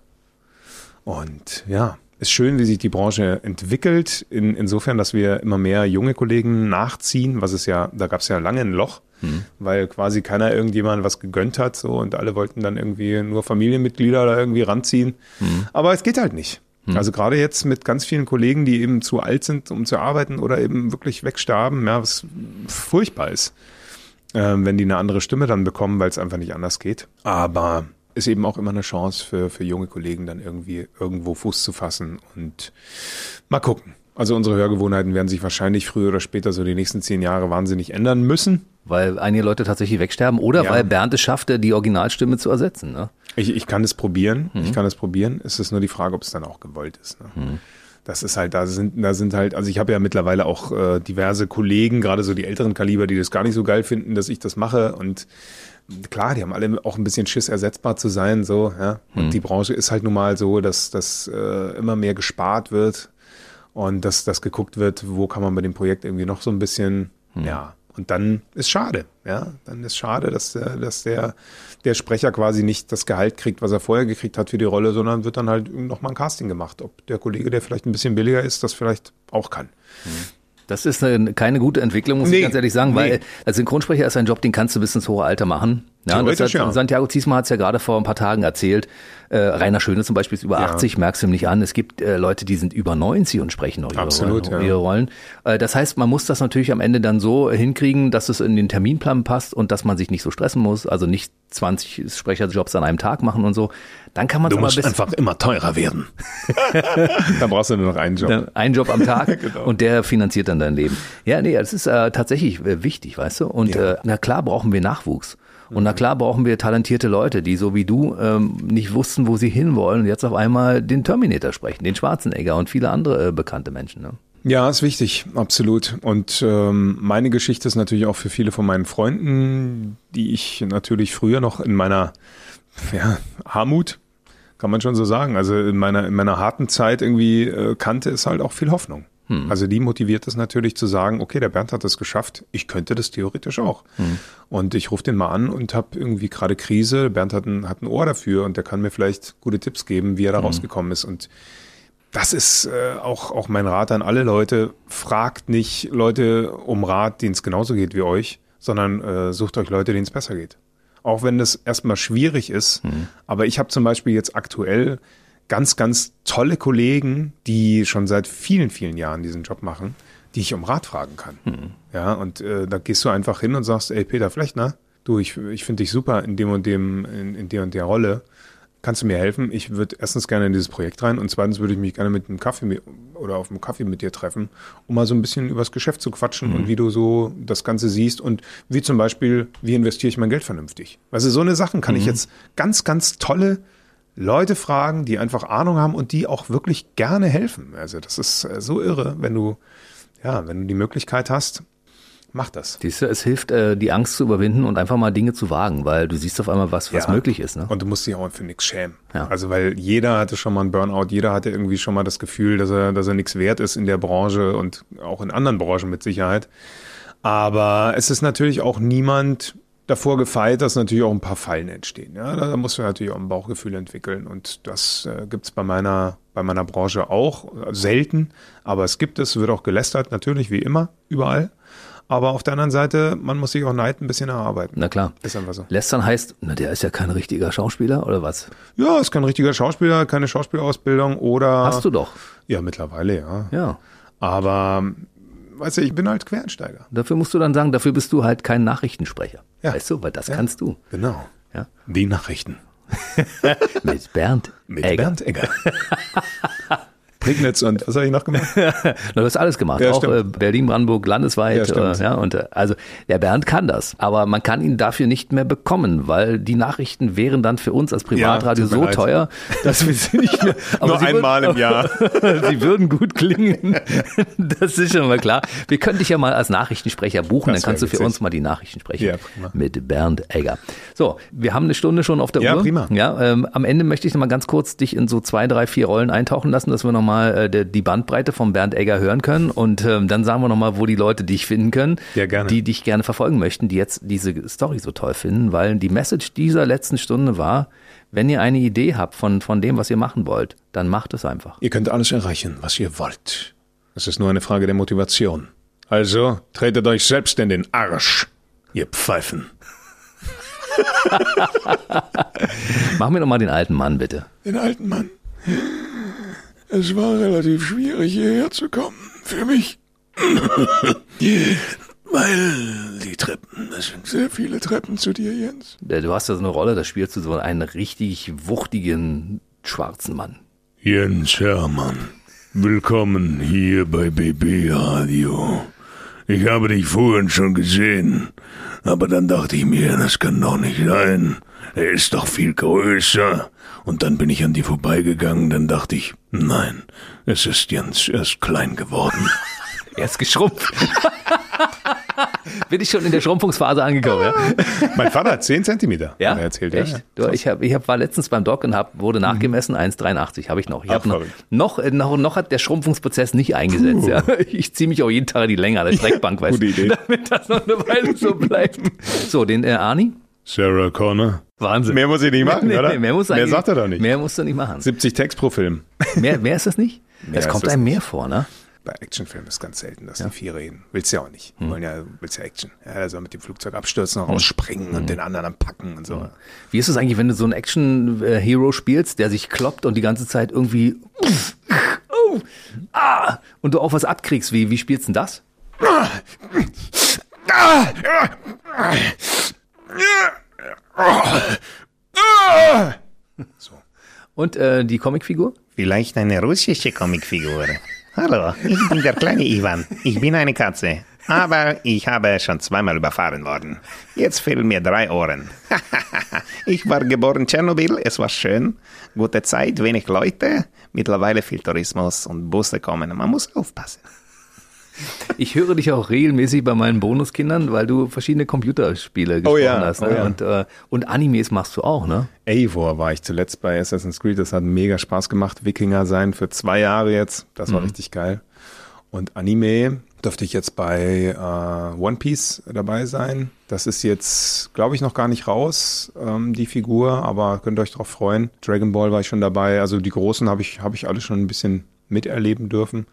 B: Und ja, ist schön, wie sich die Branche entwickelt, in, insofern, dass wir immer mehr junge Kollegen nachziehen, was es ja, da gab es ja lange ein Loch, mhm. weil quasi keiner irgendjemand was gegönnt hat so und alle wollten dann irgendwie nur Familienmitglieder da irgendwie ranziehen. Mhm. Aber es geht halt nicht. Hm. Also gerade jetzt mit ganz vielen Kollegen, die eben zu alt sind, um zu arbeiten oder eben wirklich wegstarben, ja, was furchtbar ist, äh, wenn die eine andere Stimme dann bekommen, weil es einfach nicht anders geht. Aber ist eben auch immer eine Chance für, für junge Kollegen, dann irgendwie irgendwo Fuß zu fassen und mal gucken. Also unsere Hörgewohnheiten werden sich wahrscheinlich früher oder später so die nächsten zehn Jahre wahnsinnig ändern müssen.
C: Weil einige Leute tatsächlich wegsterben oder ja. weil Bernd es schaffte, die Originalstimme zu ersetzen. Ne?
B: Ich, ich kann es probieren. Mhm. Ich kann es probieren. Es ist nur die Frage, ob es dann auch gewollt ist. Ne? Mhm. Das ist halt, da sind, da sind halt, also ich habe ja mittlerweile auch äh, diverse Kollegen, gerade so die älteren Kaliber, die das gar nicht so geil finden, dass ich das mache. Und klar, die haben alle auch ein bisschen Schiss, ersetzbar zu sein. So, ja. Und mhm. die Branche ist halt nun mal so, dass, dass äh, immer mehr gespart wird und dass, dass geguckt wird, wo kann man bei dem Projekt irgendwie noch so ein bisschen, hm. ja, und dann ist schade, ja, dann ist schade, dass der, dass der, der Sprecher quasi nicht das Gehalt kriegt, was er vorher gekriegt hat für die Rolle, sondern wird dann halt nochmal ein Casting gemacht, ob der Kollege, der vielleicht ein bisschen billiger ist, das vielleicht auch kann. Hm.
C: Das ist eine, keine gute Entwicklung, muss nee, ich ganz ehrlich sagen, nee. weil als Synchronsprecher ist ein Job, den kannst du bis ins hohe Alter machen. Ja, das hat, ja. Santiago Ziesma hat es ja gerade vor ein paar Tagen erzählt. Äh, Rainer Schöne zum Beispiel ist über ja. 80, merkst du ihm nicht an. Es gibt äh, Leute, die sind über 90 und sprechen noch ihre Absolut, Rollen. Ja. Ihre Rollen. Äh, das heißt, man muss das natürlich am Ende dann so hinkriegen, dass es in den Terminplan passt und dass man sich nicht so stressen muss. Also nicht 20 Sprecherjobs an einem Tag machen und so. Dann kann man
B: Du musst einfach immer teurer werden. [laughs] dann brauchst du nur noch einen Job.
C: Einen Job am Tag [laughs] genau. und der finanziert dann dein Leben. Ja, nee, das ist äh, tatsächlich äh, wichtig, weißt du. Und ja. äh, na klar brauchen wir Nachwuchs. Und na klar brauchen wir talentierte Leute, die so wie du ähm, nicht wussten, wo sie hinwollen und jetzt auf einmal den Terminator sprechen, den Schwarzenegger und viele andere äh, bekannte Menschen. Ne?
B: Ja, ist wichtig, absolut. Und ähm, meine Geschichte ist natürlich auch für viele von meinen Freunden, die ich natürlich früher noch in meiner ja, Armut, kann man schon so sagen, also in meiner, in meiner harten Zeit irgendwie äh, kannte, ist halt auch viel Hoffnung. Hm. Also die motiviert es natürlich zu sagen, okay, der Bernd hat das geschafft, ich könnte das theoretisch auch. Hm. Und ich rufe den mal an und habe irgendwie gerade Krise, Bernd hat ein, hat ein Ohr dafür und der kann mir vielleicht gute Tipps geben, wie er da hm. rausgekommen ist. Und das ist äh, auch, auch mein Rat an alle Leute. Fragt nicht Leute um Rat, denen es genauso geht wie euch, sondern äh, sucht euch Leute, denen es besser geht. Auch wenn das erstmal schwierig ist. Mhm. Aber ich habe zum Beispiel jetzt aktuell ganz, ganz tolle Kollegen, die schon seit vielen, vielen Jahren diesen Job machen, die ich um Rat fragen kann. Mhm. Ja, und äh, da gehst du einfach hin und sagst, ey Peter Flechner, du, ich, ich finde dich super in dem und dem, in, in der und der Rolle. Kannst du mir helfen? Ich würde erstens gerne in dieses Projekt rein und zweitens würde ich mich gerne mit einem Kaffee mit, oder auf einem Kaffee mit dir treffen, um mal so ein bisschen übers Geschäft zu quatschen mhm. und wie du so das Ganze siehst und wie zum Beispiel, wie investiere ich mein Geld vernünftig? Also so eine Sachen kann mhm. ich jetzt ganz, ganz tolle Leute fragen, die einfach Ahnung haben und die auch wirklich gerne helfen. Also das ist äh, so irre, wenn du, ja, wenn du die Möglichkeit hast, mach das.
C: Siehst du, es hilft, äh, die Angst zu überwinden und einfach mal Dinge zu wagen, weil du siehst auf einmal, was, was ja. möglich ist. Ne?
B: Und du musst dich auch für nichts schämen. Ja. Also weil jeder hatte schon mal einen Burnout, jeder hatte irgendwie schon mal das Gefühl, dass er, dass er nichts wert ist in der Branche und auch in anderen Branchen mit Sicherheit. Aber es ist natürlich auch niemand davor gefeit, dass natürlich auch ein paar Fallen entstehen. Ja, da, musst du natürlich auch ein Bauchgefühl entwickeln und das äh, gibt es bei meiner, bei meiner Branche auch selten, aber es gibt es, wird auch gelästert, natürlich wie immer, überall. Aber auf der anderen Seite, man muss sich auch Neid ein bisschen erarbeiten.
C: Na klar.
B: Ist
C: einfach so. Lästern heißt, na, der ist ja kein richtiger Schauspieler oder was?
B: Ja, ist kein richtiger Schauspieler, keine Schauspielausbildung oder.
C: Hast du doch.
B: Ja, mittlerweile, ja.
C: Ja.
B: Aber weißt du, ich bin halt Quereinsteiger.
C: Dafür musst du dann sagen, dafür bist du halt kein Nachrichtensprecher. Ja. Weißt du, weil das ja. kannst du.
B: Genau.
C: Ja.
B: Die Nachrichten. [laughs]
C: Mit Bernd
B: Mit Egger. Bernd Egger. [laughs] Prignitz und was habe ich noch gemacht? [laughs]
C: du hast alles gemacht, ja, auch äh, Berlin, Brandenburg, landesweit. Ja, äh, ja, und äh, also der Bernd kann das, aber man kann ihn dafür nicht mehr bekommen, weil die Nachrichten wären dann für uns als Privatradio so leid. teuer, [laughs] dass wir sie nicht mehr. [laughs]
B: Nur einmal würden, im Jahr.
C: sie würden gut klingen. das ist schon mal klar. Wir können dich ja mal als Nachrichtensprecher buchen, das dann kannst du für witzig. uns mal die Nachrichten sprechen ja, prima. mit Bernd Egger. So, wir haben eine Stunde schon auf der
B: ja,
C: Uhr.
B: Prima.
C: Ja, ähm, am Ende möchte ich noch mal ganz kurz dich in so zwei, drei, vier Rollen eintauchen lassen, dass wir noch mal mal äh, die Bandbreite von Bernd Egger hören können und ähm, dann sagen wir nochmal, wo die Leute dich finden können,
B: ja, gerne.
C: die dich gerne verfolgen möchten, die jetzt diese Story so toll finden, weil die Message dieser letzten Stunde war, wenn ihr eine Idee habt von, von dem, was ihr machen wollt, dann macht es einfach.
B: Ihr könnt alles erreichen, was ihr wollt. Es ist nur eine Frage der Motivation. Also tretet euch selbst in den Arsch, ihr Pfeifen. [laughs]
C: Mach mir doch mal den alten Mann, bitte.
B: Den alten Mann. Es war relativ schwierig, hierher zu kommen. Für mich. [laughs] Weil die Treppen, es sind sehr viele Treppen zu dir, Jens.
C: Du hast ja so eine Rolle, da spielst du so einen richtig wuchtigen schwarzen Mann.
B: Jens Hermann, willkommen hier bei BB Radio. Ich habe dich vorhin schon gesehen, aber dann dachte ich mir, das kann doch nicht sein. Er ist doch viel größer. Und dann bin ich an dir vorbeigegangen, dann dachte ich, nein, es ist Jens, er ist klein geworden. [laughs]
C: Er ist geschrumpft. Bin ich schon in der Schrumpfungsphase angekommen, ja? [laughs]
B: mein Vater hat 10 Zentimeter,
C: Ja,
B: hat er erzählt.
C: echt.
B: Ja,
C: Du, ich hab, ich hab, war letztens beim Doc und hab, wurde nachgemessen, 1,83 habe ich noch. Ich
B: Ach,
C: hab noch, noch, äh, noch, noch hat der Schrumpfungsprozess nicht eingesetzt. Ja. [laughs] Ich ziehe mich auch jeden Tag in die Länge an der Streckbank, weißt
B: gute
C: du,
B: Idee.
C: damit das noch eine Weile so bleibt. So, den äh, Arnie?
B: Sarah Connor.
C: Wahnsinn.
B: Mehr muss ich nicht machen,
C: Nee,
B: oder?
C: nee, mehr, muss
B: mehr sagt er doch nicht.
C: Mehr musst du nicht machen.
B: 70 Text pro Film. [laughs]
C: Mehr, mehr ist das nicht?
B: Mehr
C: es kommt
B: das
C: einem mehr vor, ne?
B: Bei Actionfilmen ist ganz selten, dass die viel reden. Willst du ja auch nicht.
C: Hm.
B: Wollen ja, willst ja Action. Ja, er soll mit dem Flugzeug abstürzen, rausspringen
C: Hm.
B: und den anderen dann packen und so.
C: Wie ist es eigentlich, wenn du so einen Action-Hero spielst, der sich kloppt und die ganze Zeit irgendwie oh, ah, und du auch was abkriegst? Wie, wie spielst du denn das?
B: So.
C: Und äh, die Comicfigur?
D: Vielleicht eine russische Comicfigur. Hallo, ich bin der kleine Ivan. Ich bin eine Katze. Aber ich habe schon zweimal überfahren worden. Jetzt fehlen mir drei Ohren. [laughs] ich war geboren in Tschernobyl, es war schön. Gute Zeit, wenig Leute. Mittlerweile viel Tourismus und Busse kommen. Man muss aufpassen.
C: Ich höre dich auch regelmäßig bei meinen Bonuskindern, weil du verschiedene Computerspiele gesprochen
B: ja,
C: hast. Ne?
B: oh ja.
C: und, äh, und Animes machst du auch, ne?
B: Eivor war ich zuletzt bei Assassin's Creed. Das hat mega Spaß gemacht. Wikinger sein für zwei Jahre jetzt. Das
C: Mhm.
B: war richtig geil. Und Anime dürfte ich jetzt bei äh, One Piece dabei sein. Das ist jetzt, glaube ich, noch gar nicht raus, ähm, die Figur, aber könnt ihr euch drauf freuen. Dragon Ball war ich schon dabei. Also die großen habe ich, habe ich alle schon ein bisschen miterleben dürfen.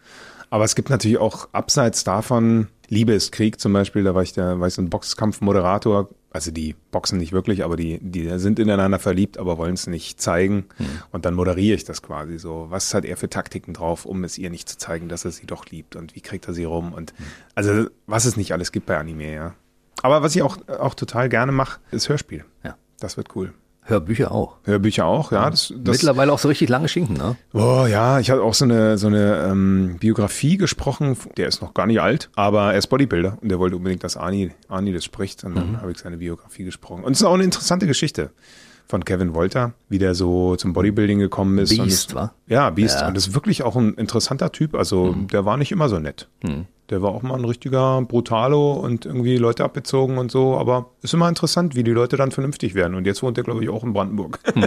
B: Aber es gibt natürlich auch abseits davon, Liebe ist Krieg zum Beispiel, da war ich der, war ich so ein Boxkampfmoderator. Also die boxen nicht wirklich, aber die, die sind ineinander verliebt, aber wollen es nicht zeigen. Und dann moderiere ich das quasi so. Was hat er für Taktiken drauf, um es ihr nicht zu zeigen, dass er sie doch liebt? Und wie kriegt er sie rum? Und also was es nicht alles gibt bei Anime, ja. Aber was ich auch, auch total gerne mache, ist Hörspiel.
C: Ja.
B: Das wird cool.
C: Hörbücher auch.
B: Hörbücher auch, ja. Das, das,
C: Mittlerweile auch so richtig lange Schinken, ne?
B: Oh ja, ich hatte auch so eine, so eine ähm, Biografie gesprochen. Der ist noch gar nicht alt, aber er ist Bodybuilder und der wollte unbedingt, dass Arnie, Arnie das spricht. Und dann habe ich seine Biografie gesprochen. Und es ist auch eine interessante Geschichte von Kevin Wolter, wie der so zum Bodybuilding gekommen ist.
C: Beast,
B: es,
C: wa?
B: Ja, Beast.
C: Ja.
B: Und das ist wirklich auch ein interessanter Typ. Also der war nicht immer so nett. Der war auch mal ein richtiger Brutalo und irgendwie Leute abgezogen und so. Aber ist immer interessant, wie die Leute dann vernünftig werden. Und jetzt wohnt er, glaube ich, auch in Brandenburg. [laughs]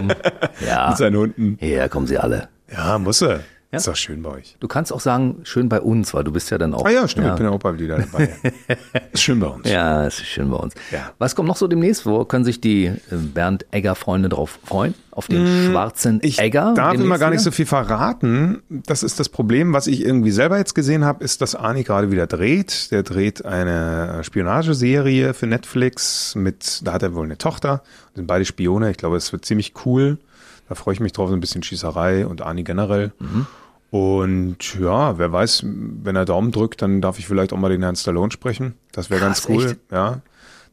C: Ja.
B: Mit seinen Hunden.
C: Hier kommen sie alle.
B: Ja, muss er. Ist doch schön bei euch.
C: Du kannst auch sagen, schön bei uns, weil du bist ja dann auch.
B: Ah ja, stimmt, ich bin ja auch bald wieder dabei. [laughs] ist schön bei uns.
C: Ja, es ist schön bei uns.
B: Ja.
C: Was kommt noch so demnächst? Wo können sich die äh, Bernd Egger-Freunde drauf freuen? Auf den schwarzen
B: Mm, Ich
C: Egger?
B: darf immer gar nicht so viel verraten. Das ist das Problem, was ich irgendwie selber jetzt gesehen habe, ist, dass Arnie gerade wieder dreht. Der dreht eine Spionageserie für Netflix mit, da hat er wohl eine Tochter, sind beide Spione. Ich glaube, es wird ziemlich cool. Da freue ich mich drauf, so ein bisschen Schießerei und Arnie generell.
C: Mhm.
B: Und ja, wer weiß, wenn er Daumen drückt, dann darf ich vielleicht auch mal den Herrn Stallone sprechen. Das wäre ganz cool.
C: echt?
B: Ja.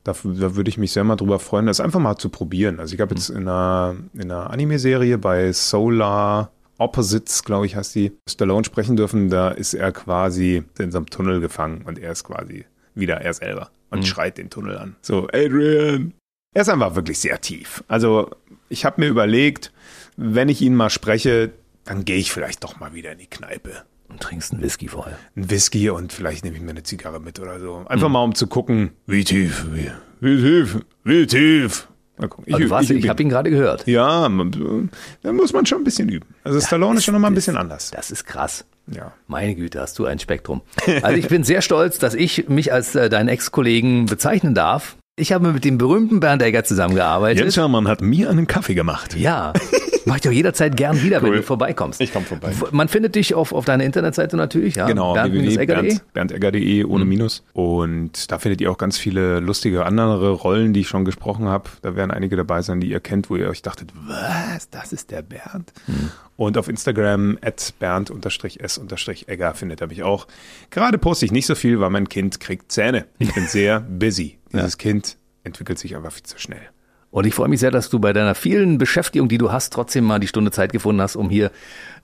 B: Da, da würde ich mich sehr mal drüber freuen, das einfach mal zu probieren. Also ich habe jetzt in einer, in einer Anime-Serie bei Solar Opposites, glaube ich, heißt die, Stallone sprechen dürfen. Da ist er quasi in so einem Tunnel gefangen und er ist quasi wieder er selber und schreit den Tunnel an. So, Adrian. Er ist einfach wirklich sehr tief. Also ich habe mir überlegt, wenn ich ihn mal spreche, dann gehe ich vielleicht doch mal wieder in die Kneipe
C: Und trinkst einen Whisky vorher.
B: ein Whisky und vielleicht nehme ich mir eine Zigarre mit oder so. Einfach mal um zu gucken, wie tief, wie, wie tief, wie tief. Mal gucken.
C: Also, was, ich
B: übe
C: habe ihn gerade gehört.
B: Ja, man, da muss man schon ein bisschen üben. Also Stallone ist schon nochmal ein bisschen anders.
C: Das ist krass.
B: Ja.
C: Meine Güte, hast du ein Spektrum. Also ich bin sehr stolz, dass ich mich als äh, deinen Ex-Kollegen bezeichnen darf. Ich habe mit dem berühmten Bernd Egger zusammengearbeitet.
B: Hermann hat mir einen Kaffee gemacht.
C: Ja, [laughs] [laughs] Mach ich doch jederzeit gern wieder, wenn
B: Cool.
C: du vorbeikommst.
B: Ich komm vorbei.
C: Man findet dich auf, auf deiner Internetseite natürlich, ja.
B: Genau,
C: Bernd-Egger.de.
B: www.bernd- berndegger.de ohne Minus. Und da findet ihr auch ganz viele lustige andere Rollen, die ich schon gesprochen habe. Da werden einige dabei sein, die ihr kennt, wo ihr euch dachtet, was, das ist der Bernd? Und auf Instagram at bernd-s-egger findet ihr mich auch. Gerade poste ich nicht so viel, weil mein Kind kriegt Zähne. Ich bin [laughs] sehr busy. Dieses Kind entwickelt sich aber viel zu schnell.
C: Und ich freue mich sehr, dass du bei deiner vielen Beschäftigung, die du hast, trotzdem mal die Stunde Zeit gefunden hast, um hier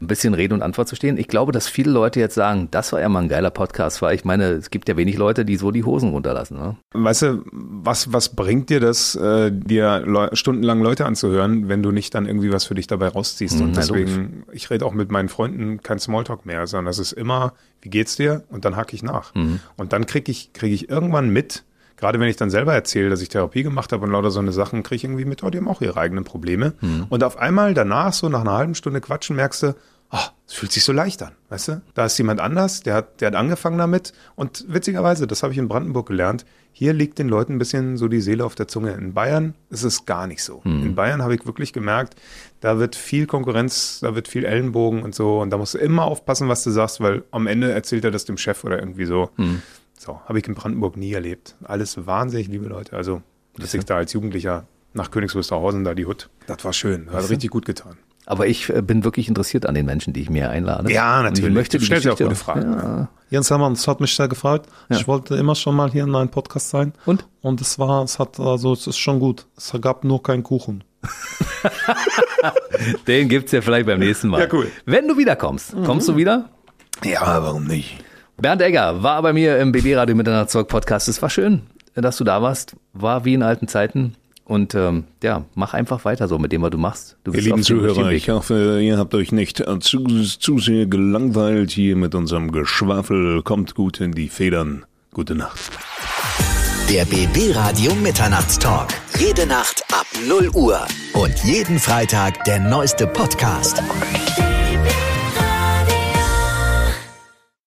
C: ein bisschen Rede und Antwort zu stehen. Ich glaube, dass viele Leute jetzt sagen, das war ja mal ein geiler Podcast, weil ich meine, es gibt ja wenig Leute, die so die Hosen runterlassen. Ne?
B: Weißt du, was, was bringt dir das, äh, dir Leu stundenlang Leute anzuhören, wenn du nicht dann irgendwie was für dich dabei rausziehst? Und
C: na,
B: deswegen, ich rede auch mit meinen Freunden kein Smalltalk mehr, sondern das ist immer, wie geht's dir? Und dann hake ich nach. Und dann kriege ich, krieg ich irgendwann mit, gerade wenn ich dann selber erzähle, dass ich Therapie gemacht habe und lauter so eine Sachen, kriege ich irgendwie mit, oh, die haben auch ihre eigenen Probleme. Und auf einmal danach, so nach einer halben Stunde Quatschen, merkst du, ah, es fühlt sich so leicht an, weißt du? Da ist jemand anders, der hat, der hat angefangen damit. Und witzigerweise, das habe ich in Brandenburg gelernt, hier liegt den Leuten ein bisschen so die Seele auf der Zunge. In Bayern ist es gar nicht so. In Bayern habe ich wirklich gemerkt, da wird viel Konkurrenz, da wird viel Ellenbogen und so. Und da musst du immer aufpassen, was du sagst, weil am Ende erzählt er das dem Chef oder irgendwie so. So, habe ich in Brandenburg nie erlebt. Alles wahnsinnig liebe Leute. Also, dass ich da als Jugendlicher nach Königs Wusterhausen da die Hut, das war schön. Hat richtig gut getan.
C: Aber ich äh, bin wirklich interessiert an den Menschen, die ich mir einlade.
B: Ja,
C: Und
B: natürlich.
C: Ich möchte
B: Du stellst ja auch gute Fragen.
C: Ja.
E: Jens Hermann, es hat mich sehr gefreut. Ich wollte immer schon mal hier in einem Podcast sein.
C: Und?
E: Und es war, es hat, also es ist schon gut. Es gab nur keinen Kuchen. [laughs]
C: Den gibt's ja vielleicht beim nächsten Mal.
B: Ja, cool.
C: Wenn du wiederkommst, kommst du wieder?
B: Ja, warum nicht?
C: Bernd Egger war bei mir im BB Radio Miteinander Zeug Podcast. Es war schön, dass du da warst. War wie in alten Zeiten. Und ähm, ja, mach einfach weiter so mit dem, was du machst. Du
F: Ihr
C: bist
F: lieben
C: dem richtigen
F: Zuhörer, ich hoffe, ihr habt euch nicht zu, zu sehr gelangweilt hier mit unserem Geschwafel. Kommt gut in die Federn. Gute Nacht.
A: Der BB Radio Mitternachtstalk. Jede Nacht ab 0 Uhr. Und jeden Freitag der neueste Podcast.